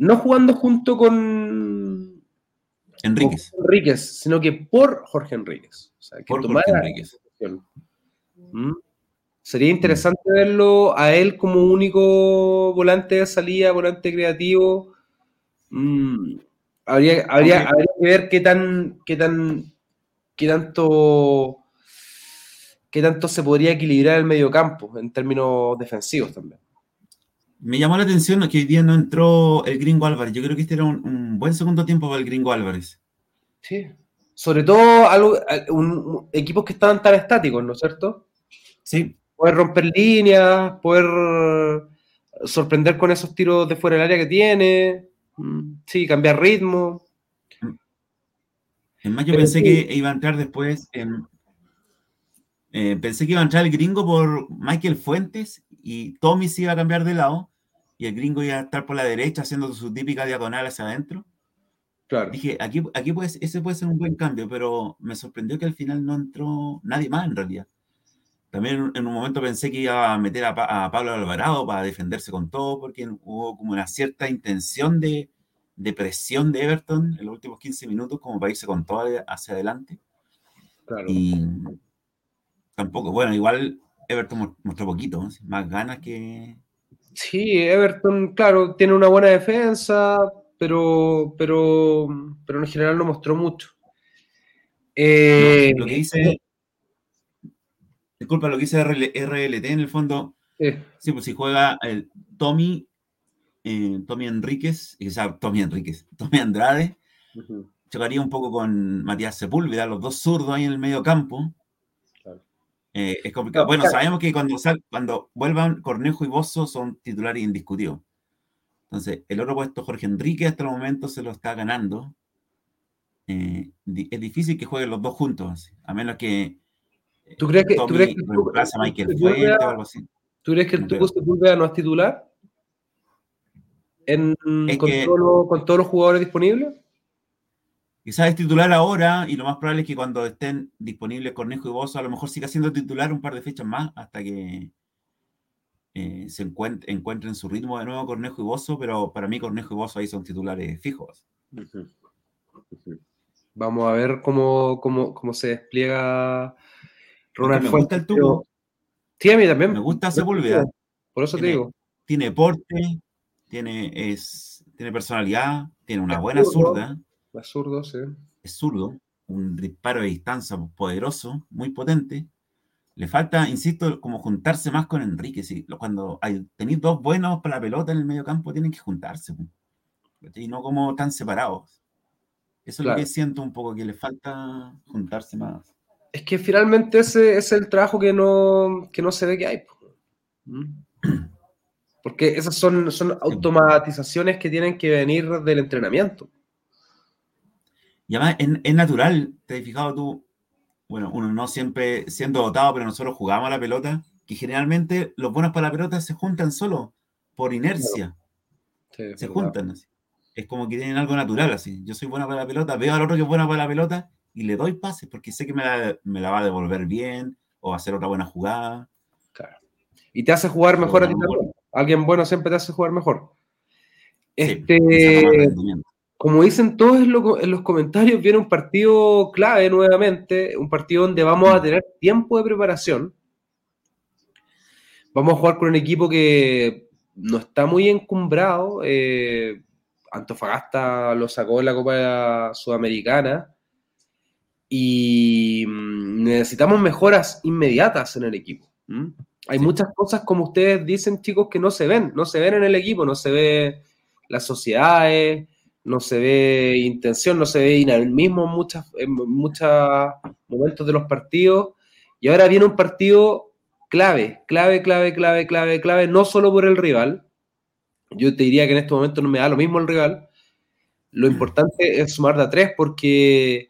no jugando junto con Enríquez, Enríquez sino que por Jorge Enríquez. O sea, que por Jorge Enríquez. Sería interesante verlo a él como único volante de salida, volante creativo. Mm, habría, habría, que ver qué tan, qué tan, qué tanto, qué tanto se podría equilibrar el mediocampo en términos defensivos también. Me llamó la atención que hoy día no entró el Gringo Álvarez. Yo creo que este era un, buen segundo tiempo para el Gringo Álvarez. Sí. Sobre todo algo, equipos que estaban tan estáticos, ¿no es cierto? Sí poder romper líneas, poder sorprender con esos tiros de fuera del área que tiene, mm, sí, cambiar ritmo. Es más, yo pensé que iba a entrar después en, eh, pensé que iba a entrar el gringo por Michael Fuentes y Tommy se iba a cambiar de lado y el gringo iba a estar por la derecha haciendo su típica diagonal hacia adentro. Claro. Dije, aquí, aquí ese puede ser un buen cambio, pero me sorprendió que al final no entró nadie más en realidad. También en un momento pensé que iba a meter a, Pablo Alvarado para defenderse con todo, porque hubo como una cierta intención de, presión de Everton en los últimos 15 minutos, como para irse con todo hacia adelante. Claro. Y tampoco, bueno, igual Everton mostró poquito, más ganas que. Sí, Everton, claro, tiene una buena defensa, pero, pero, pero en general no mostró mucho. Eh, lo que dice. Disculpa, lo que dice RLT en el fondo. Sí, pues si juega el Tommy, eh, Tommy Enríquez, o sea, Tommy Enríquez, Tommy Andrade, chocaría un poco con Matías Sepúlveda, los dos zurdos ahí en el medio campo. Eh, es complicado. bueno, sabemos que cuando, cuando vuelvan Cornejo y Bozo son titulares indiscutidos. Entonces, el otro puesto, Jorge Enrique, hasta el momento se lo está ganando. Eh, es difícil que jueguen los dos juntos, a menos que. ¿Tú crees que, ¿tú crees que Michael Fuente o algo así? ¿Tú crees que el Tuco Sepúlveda no es titular? En, con, con todos los jugadores disponibles? Quizás es titular ahora y lo más probable es que cuando estén disponibles Cornejo y Bozo, a lo mejor siga siendo titular un par de fechas más hasta que eh, se encuentren su ritmo de nuevo Cornejo y Bozo, pero para mí Cornejo y Bozo ahí son titulares fijos. Vamos a ver cómo, cómo, se despliega Ronald Me gusta el tubo. Sí, a mí también. Me gusta Sepúlveda. Por eso te digo. Tiene porte, tiene, es, tiene personalidad, tiene una buena zurda. Es zurdo, sí. Es zurdo, un disparo de distancia poderoso, muy potente. Le falta, insisto, como juntarse más con Enrique. ¿sí? Cuando hay, tenéis dos buenos para la pelota en el medio campo, tienen que juntarse. Y no como tan separados. Eso es lo que siento un poco, que le falta juntarse más. Es que finalmente ese es el trabajo que no, que no se ve que hay. ¿Mm? Porque esas son, son automatizaciones que tienen que venir del entrenamiento. Y además es, natural, te has fijado tú, bueno, uno no siempre siendo dotado, pero nosotros jugamos a la pelota, que generalmente los buenos para la pelota se juntan solo, por inercia. se juntan así. Es como que tienen algo natural así. Yo soy bueno para la pelota, veo al otro que es bueno para la pelota y le doy pases porque sé que me la, va a devolver bien o va a hacer otra buena jugada. Claro. Y te hace jugar mejor a ti también. Alguien bueno siempre te hace jugar mejor. Este, como dicen todos en, los comentarios, viene un partido clave nuevamente, un partido donde vamos a tener tiempo de preparación. Vamos a jugar con un equipo que no está muy encumbrado. Eh, Antofagasta lo sacó en la Copa Sudamericana y mm, necesitamos mejoras inmediatas en el equipo. Hay muchas cosas, como ustedes dicen, chicos, que no se ven, no se ven en el equipo, no se ve las sociedades, no se ve intención, no se ve dinamismo en muchos en momentos de los partidos. Y ahora viene un partido clave, clave, clave, clave, clave, clave, no solo por el rival. Yo te diría que en este momento no me da lo mismo el rival. Lo importante es sumar de a tres porque,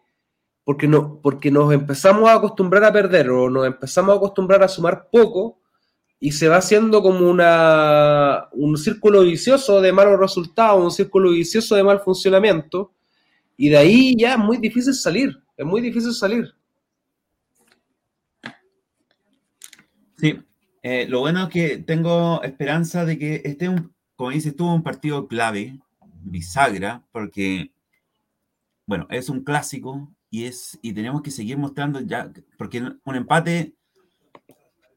porque, no, porque nos empezamos a acostumbrar a perder o nos empezamos a acostumbrar a sumar poco y se va haciendo como una, un círculo vicioso de malos resultados, un círculo vicioso de mal funcionamiento, y de ahí ya es muy difícil salir, es muy difícil salir. Sí, eh, lo bueno es que tengo esperanza de que este, un, como dices tú, un partido clave, bisagra, porque, bueno, es un clásico y, es, y tenemos que seguir mostrando ya, porque un empate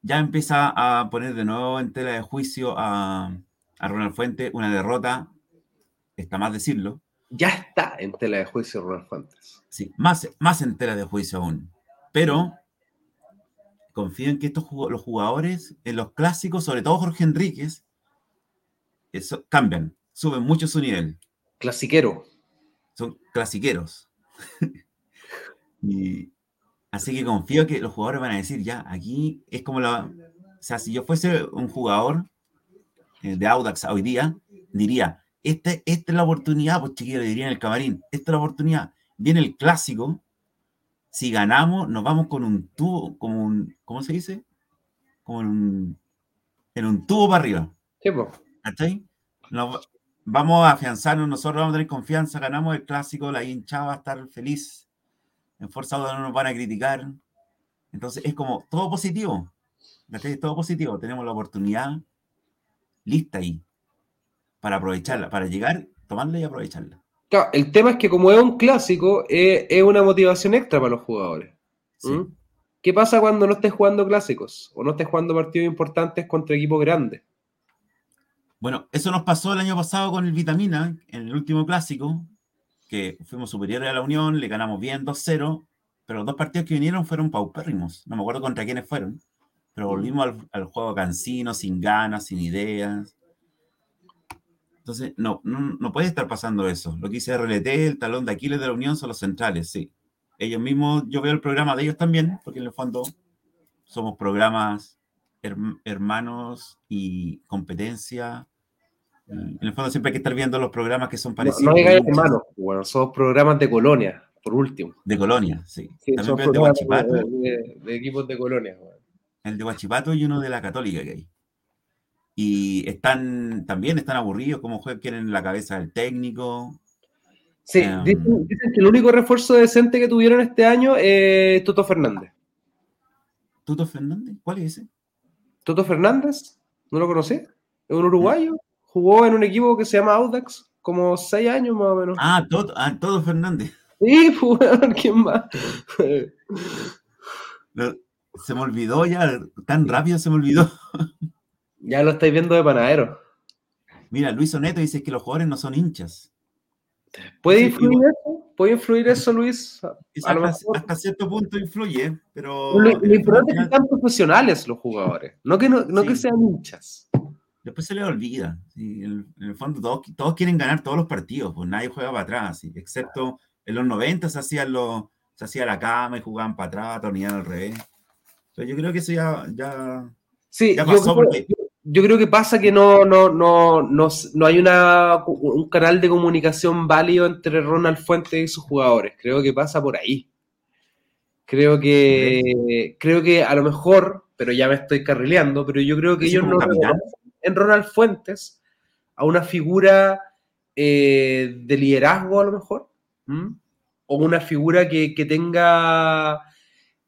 ya empieza a poner de nuevo en tela de juicio a, Ronald Fuentes, una derrota, está más decirlo. Ya está en tela de juicio Ronald Fuentes. Sí, más, más en tela de juicio aún. Pero confío en que estos los jugadores, en los clásicos, sobre todo Jorge Enríquez, eso, cambian, suben mucho su nivel. Clasiquero. Son clasiqueros. y, Así que confío que los jugadores van a decir, ya, aquí es como la... O sea, si yo fuese un jugador eh, de Audax hoy día, diría, esta, esta es la oportunidad, pues chiquillos, diría en el camarín, esta es la oportunidad. Viene el clásico, si ganamos, nos vamos con un tubo, como un, ¿cómo se dice? Como en un, en un tubo para arriba. Sí, pues. vamos a afianzarnos, nosotros vamos a tener confianza, ganamos el clásico, la hinchada va a estar feliz en Forza no nos van a criticar. Entonces es como todo positivo. Es todo positivo. Tenemos la oportunidad lista ahí para aprovecharla, para llegar, tomarla y aprovecharla. Claro, el tema es que como es un clásico, es, una motivación extra para los jugadores. ¿Mm? ¿Qué pasa cuando no estés jugando clásicos o no estés jugando partidos importantes contra equipos grandes? Bueno, eso nos pasó el año pasado con el Vitamina, en el último clásico, que fuimos superiores a la Unión, le ganamos bien 2-0, pero los dos partidos que vinieron fueron paupérrimos. No me acuerdo contra quiénes fueron, pero volvimos al, juego cansino, sin ganas, sin ideas. Entonces, no, no, puede estar pasando eso. Lo que dice RLT, el talón de Aquiles de la Unión son los centrales, sí. Ellos mismos, yo veo el programa de ellos también, porque en el fondo somos programas hermanos y competencia. En el fondo siempre hay que estar viendo los programas que son parecidos. No, hay hermanos, bueno, son programas de colonia, por último. De colonia, sí. también el de Guachipato. De, equipos de colonia. El de Guachipato y uno de la Católica que hay y están también están aburridos, como quieren la cabeza del técnico. Sí, em, dicen, que el único refuerzo decente que tuvieron este año es Toto Fernández. ¿Toto Fernández? ¿Cuál es ese? Toto Fernández, ¿no lo conocí? Es un uruguayo, jugó en un equipo que se llama Audax, como seis años más o menos. Ah, Toto, ah, Toto Fernández. Sí, ¿quién más? se me olvidó ya, tan rápido se me olvidó. Ya lo estáis viendo de panadero. Mira, Luis Oneto dice que los jugadores no son hinchas. ¿Puede influir eso? ¿Puede influir eso, Luis? hasta, cierto punto influye, pero... Lo, importante es que sean profesionales los jugadores, no que, no, que sean hinchas. Después se les olvida. En, el fondo todos, todos, quieren ganar todos los partidos, pues nadie juega para atrás, excepto en los 90 se, hacían los, se hacía la cama y jugaban para atrás, torneaban al revés. yo creo que eso ya, ya, sí, pasó porque yo creo que pasa que no, no, no, no, no hay una, un canal de comunicación válido entre Ronald Fuentes y sus jugadores. Creo que pasa por ahí. Creo que, creo que a lo mejor, pero ya me estoy carrileando, pero yo creo que ellos no en Ronald Fuentes a una figura eh, de liderazgo a lo mejor, o una figura que, que tenga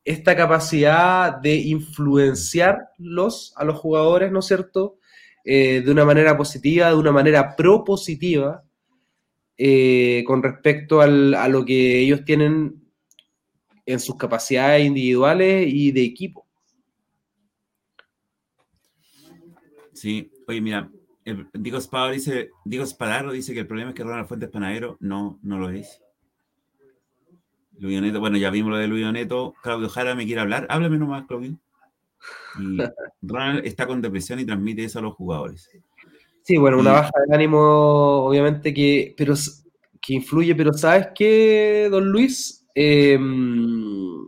esta capacidad de influenciarlos a los jugadores, ¿no es cierto? Eh, de una manera positiva, de una manera propositiva, eh, con respecto a lo que ellos tienen en sus capacidades individuales y de equipo. Sí, oye, mira, Diego Espadaro dice, Diego dice que el problema es que Ronald Fuentes Panadero no, no lo es. Luis Neto, bueno, ya vimos lo de Luis Neto. Claudio Jara me quiere hablar. Háblame nomás, Claudio. Y Ronald está con depresión y transmite eso a los jugadores. Sí, bueno, una baja de ánimo, obviamente, que, pero, que influye, pero ¿sabes qué, don Luis? Em,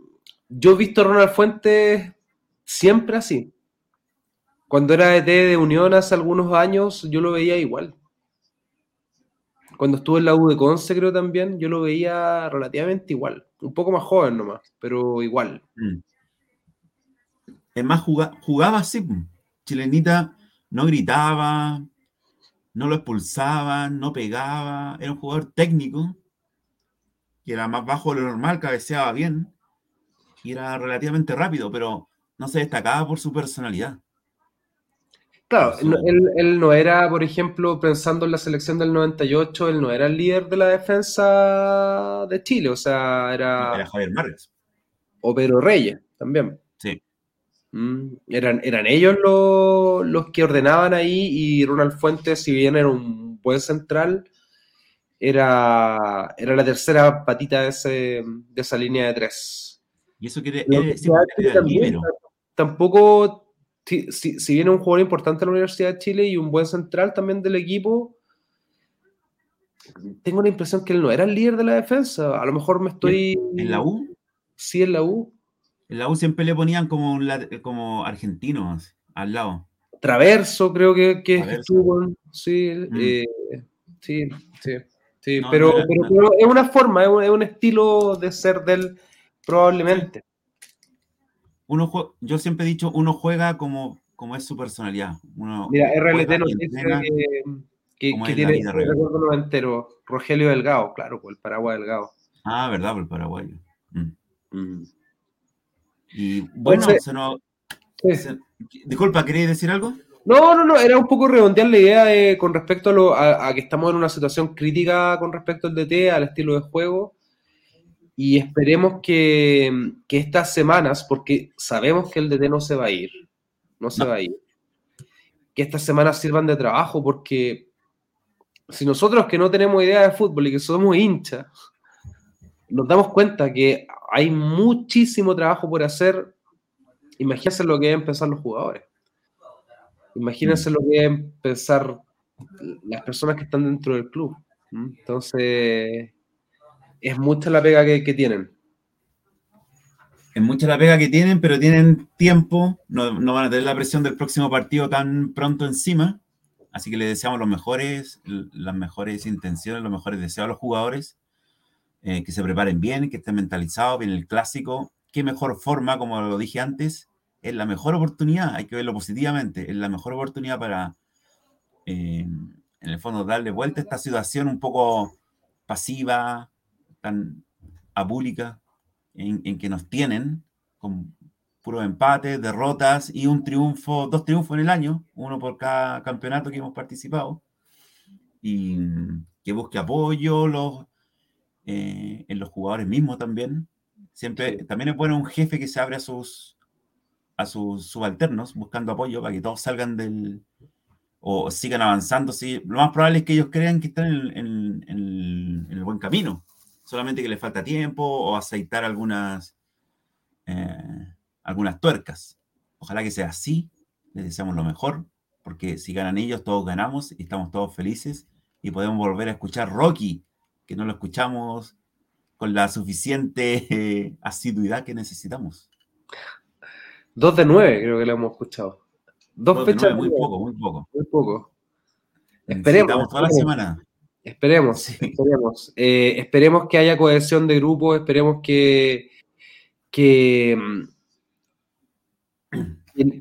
yo he visto a Ronald Fuentes siempre así. Cuando era ET de Unión hace algunos años, yo lo veía igual cuando estuve en la U de Conce, creo también, yo lo veía relativamente igual. Un poco más joven nomás, pero igual. Mm. Es más, jugaba, así. Chilenita no gritaba, no lo expulsaban, no pegaba. Era un jugador técnico, que era más bajo de lo normal, cabeceaba bien y era relativamente rápido, pero no se destacaba por su personalidad. Claro, él, no era, por ejemplo, pensando en la selección del 98, él no era el líder de la defensa de Chile, o sea, era... Era Javier Márquez. O Pedro Reyes, también. Sí. Mm, eran, eran ellos los, los que ordenaban ahí y Ronald Fuentes, si bien era un buen central, era, era la tercera patita de, ese, de esa línea de tres. Y eso quiere... decir tampoco si, si, viene un jugador importante de la Universidad de Chile y un buen central también del equipo, tengo la impresión que él no era el líder de la defensa. A lo mejor me estoy. ¿En la U? Sí, en la U. En la U siempre le ponían como, como argentinos al lado. Traverso, creo que, que estuvo. Sí, mm. eh, sí, sí. sí. pero, pero, es una forma, es un, estilo de ser del probablemente uno yo siempre he dicho, uno juega como, como es su personalidad. Uno Mira, RLT nos dice que, que, tiene recuerdo entero. Rogelio Delgado, claro, por el Paraguay Delgado. Ah, verdad, por el Paraguay. Mm. Mm. Y bueno, se nos, disculpa, ¿queréis decir algo? No, no, no, era un poco redondear la idea con respecto a, lo, a, que estamos en una situación crítica con respecto al DT, al estilo de juego. Y esperemos que, estas semanas, porque sabemos que el DT no se va a ir, no se va a ir, que estas semanas sirvan de trabajo, porque si nosotros que no tenemos idea de fútbol y que somos hinchas, nos damos cuenta que hay muchísimo trabajo por hacer, imagínense lo que deben pensar los jugadores. Imagínense lo que deben pensar las personas que están dentro del club. Entonces, es mucha la pega que, tienen. Es mucha la pega que tienen, pero tienen tiempo, no, van a tener la presión del próximo partido tan pronto encima. Así que les deseamos los mejores, las mejores intenciones, los mejores deseos a los jugadores. Eh, que se preparen bien, que estén mentalizados, bien el clásico. Qué mejor forma, como lo dije antes, es la mejor oportunidad, hay que verlo positivamente, es la mejor oportunidad para, eh, en el fondo, darle vuelta a esta situación un poco pasiva, tan abúlica, en, en que nos tienen con puros empates, derrotas y un triunfo, dos triunfos en el año, uno por cada campeonato que hemos participado, y que busque apoyo los, eh, en los jugadores mismos también. Siempre, también es bueno un jefe que se abre a sus, a sus subalternos buscando apoyo para que todos salgan del o sigan avanzando. Sí, lo más probable es que ellos crean que están en, el buen camino, solamente que les falta tiempo o aceitar algunas, eh, algunas tuercas. Ojalá que sea así, les deseamos lo mejor, porque si ganan ellos, todos ganamos y estamos todos felices y podemos volver a escuchar Rocky que no lo escuchamos con la suficiente eh, asiduidad que necesitamos. Dos de nueve creo que lo hemos escuchado. Dos, fechas. muy poco, muy poco. Muy poco. Esperemos. toda la semana. Esperemos, esperemos. Eh, esperemos que haya cohesión de grupo, esperemos que, que,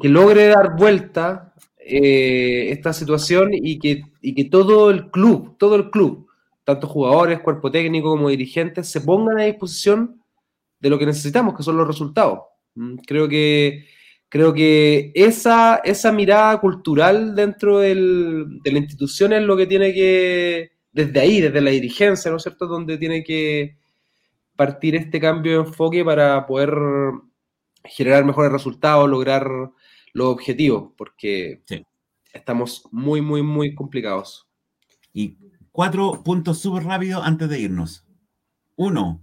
que, logre dar vuelta eh, esta situación y que, y que todo el club, todo el club, tanto jugadores, cuerpo técnico como dirigentes, se pongan a disposición de lo que necesitamos, que son los resultados. Mm, creo que, creo que esa, esa mirada cultural dentro de la institución es lo que tiene que, desde ahí, desde la dirigencia, ¿no es cierto?, donde tiene que partir este cambio de enfoque para poder generar mejores resultados, lograr los objetivos, porque estamos muy, muy, muy complicados. Y Cuatro puntos súper rápidos antes de irnos. Uno,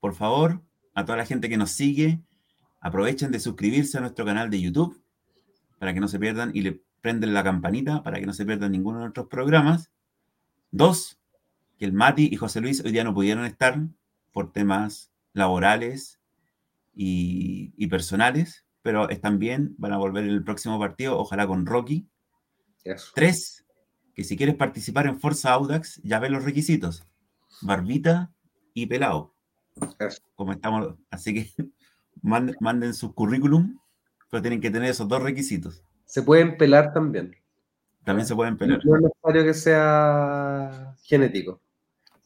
por favor, a toda la gente que nos sigue, aprovechen de suscribirse a nuestro canal de YouTube para que no se pierdan y le prenden la campanita para que no se pierdan ninguno de nuestros programas. Dos, que el Mati y José Luis hoy día no pudieron estar por temas laborales y, personales, pero están bien, van a volver en el próximo partido, ojalá con Rocky. Tres, que si quieres participar en Forza Audax, ya ves los requisitos. Barbita y pelado. Como estamos, así que manden, su currículum, pero tienen que tener esos dos requisitos. Se pueden pelar también. También se pueden pelar. No es necesario que sea genético.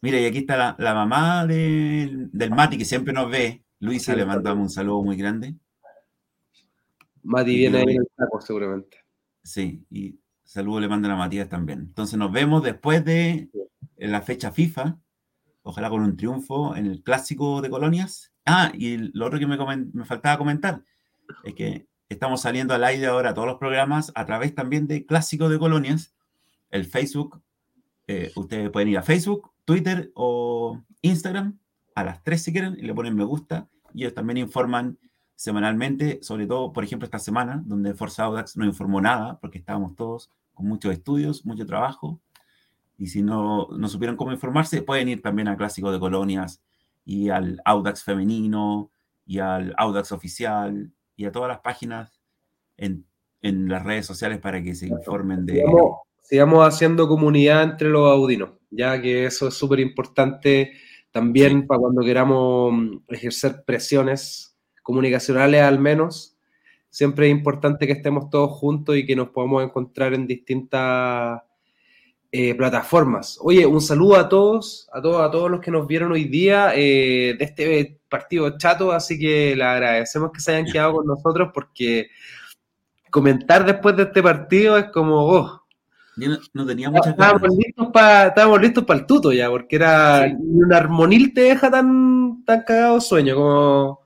Mira, y aquí está la, mamá del Mati, que siempre nos ve. Luisa, le mandamos un saludo muy grande. Mati viene ahí en el saco, seguramente. Sí, y Saludos le mandan a Matías también. Entonces nos vemos después de la fecha FIFA. Ojalá con un triunfo en el clásico de colonias. Ah, y lo otro que me, me faltaba comentar es que estamos saliendo al aire ahora todos los programas a través también de Clásico de Colonias. El Facebook, eh, ustedes pueden ir a Facebook, Twitter o Instagram a las tres si quieren y le ponen me gusta. Y ellos también informan semanalmente, sobre todo, por ejemplo, esta semana, donde Forza Audax no informó nada porque estábamos todos con muchos estudios, mucho trabajo. Y si no, no supieron cómo informarse, pueden ir también a Clásico de Colonias y al Audax femenino y al Audax oficial y a todas las páginas en, en las redes sociales para que se informen de... Sigamos, haciendo comunidad entre los audinos, ya que eso es súper importante también para cuando queramos ejercer presiones comunicacionales al menos. Siempre es importante que estemos todos juntos y que nos podamos encontrar en distintas eh, plataformas. Oye, un saludo a todos, a todos, a todos los que nos vieron hoy día eh, de este partido chato, así que le agradecemos que se hayan quedado con nosotros porque comentar después de este partido es como, oh, Yo no, tenía mucha estábamos listos para estábamos listos para el tuto ya, porque era un armonil te deja tan, tan cagado sueño como,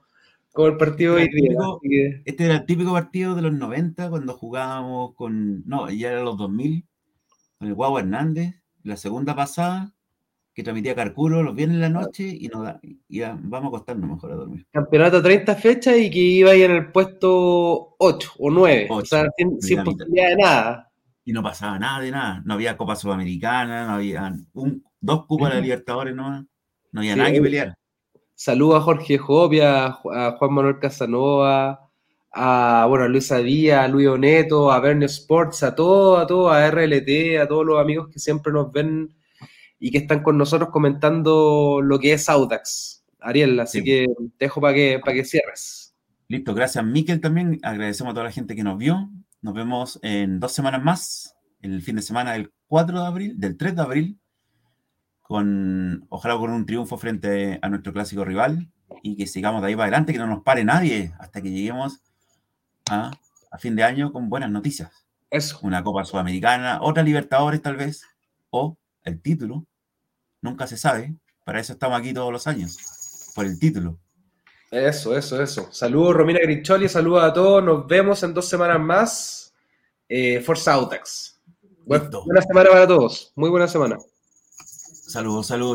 como el partido hoy día. Este era el típico partido de los 90 cuando jugábamos con. No, ya era los 2000, con el Guau Hernández, la segunda pasada, que transmitía Carcuro los viernes en la noche y nos da, ya vamos a acostarnos mejor a dormir. Campeonato 30 fechas y que iba ahí en el puesto 8 o 9, o sea, sin, sin posibilidad de nada y no pasaba nada de nada. No había Copa Sudamericana, no había un, dos Copas de Libertadores no, no había nada que pelear. Saludos a Jorge Jopia, a Juan Manuel Casanova, a bueno, a Luisa Díaz, a Luis Oneto, a Verne Sports, a todo, a todo, a RLT, a todos los amigos que siempre nos ven y que están con nosotros comentando lo que es Audax. Ariel, así que te dejo para que, para que cierres. Listo, gracias Miquel también. Agradecemos a toda la gente que nos vio. Nos vemos en dos semanas más, el fin de semana del 4 de abril, del 3 de abril, con ojalá con un triunfo frente a nuestro clásico rival y que sigamos de ahí para adelante, que no nos pare nadie hasta que lleguemos a, fin de año con buenas noticias. Eso. Una Copa Sudamericana, otra Libertadores tal vez, o el título. Nunca se sabe. Para eso estamos aquí todos los años, por el título. Eso, eso, eso. Saludos, Romina Gricholi, saludos a todos. Nos vemos en dos semanas más. Eh, Forza Autax. buena semana para todos. Muy buena semana. Saludos, saludos.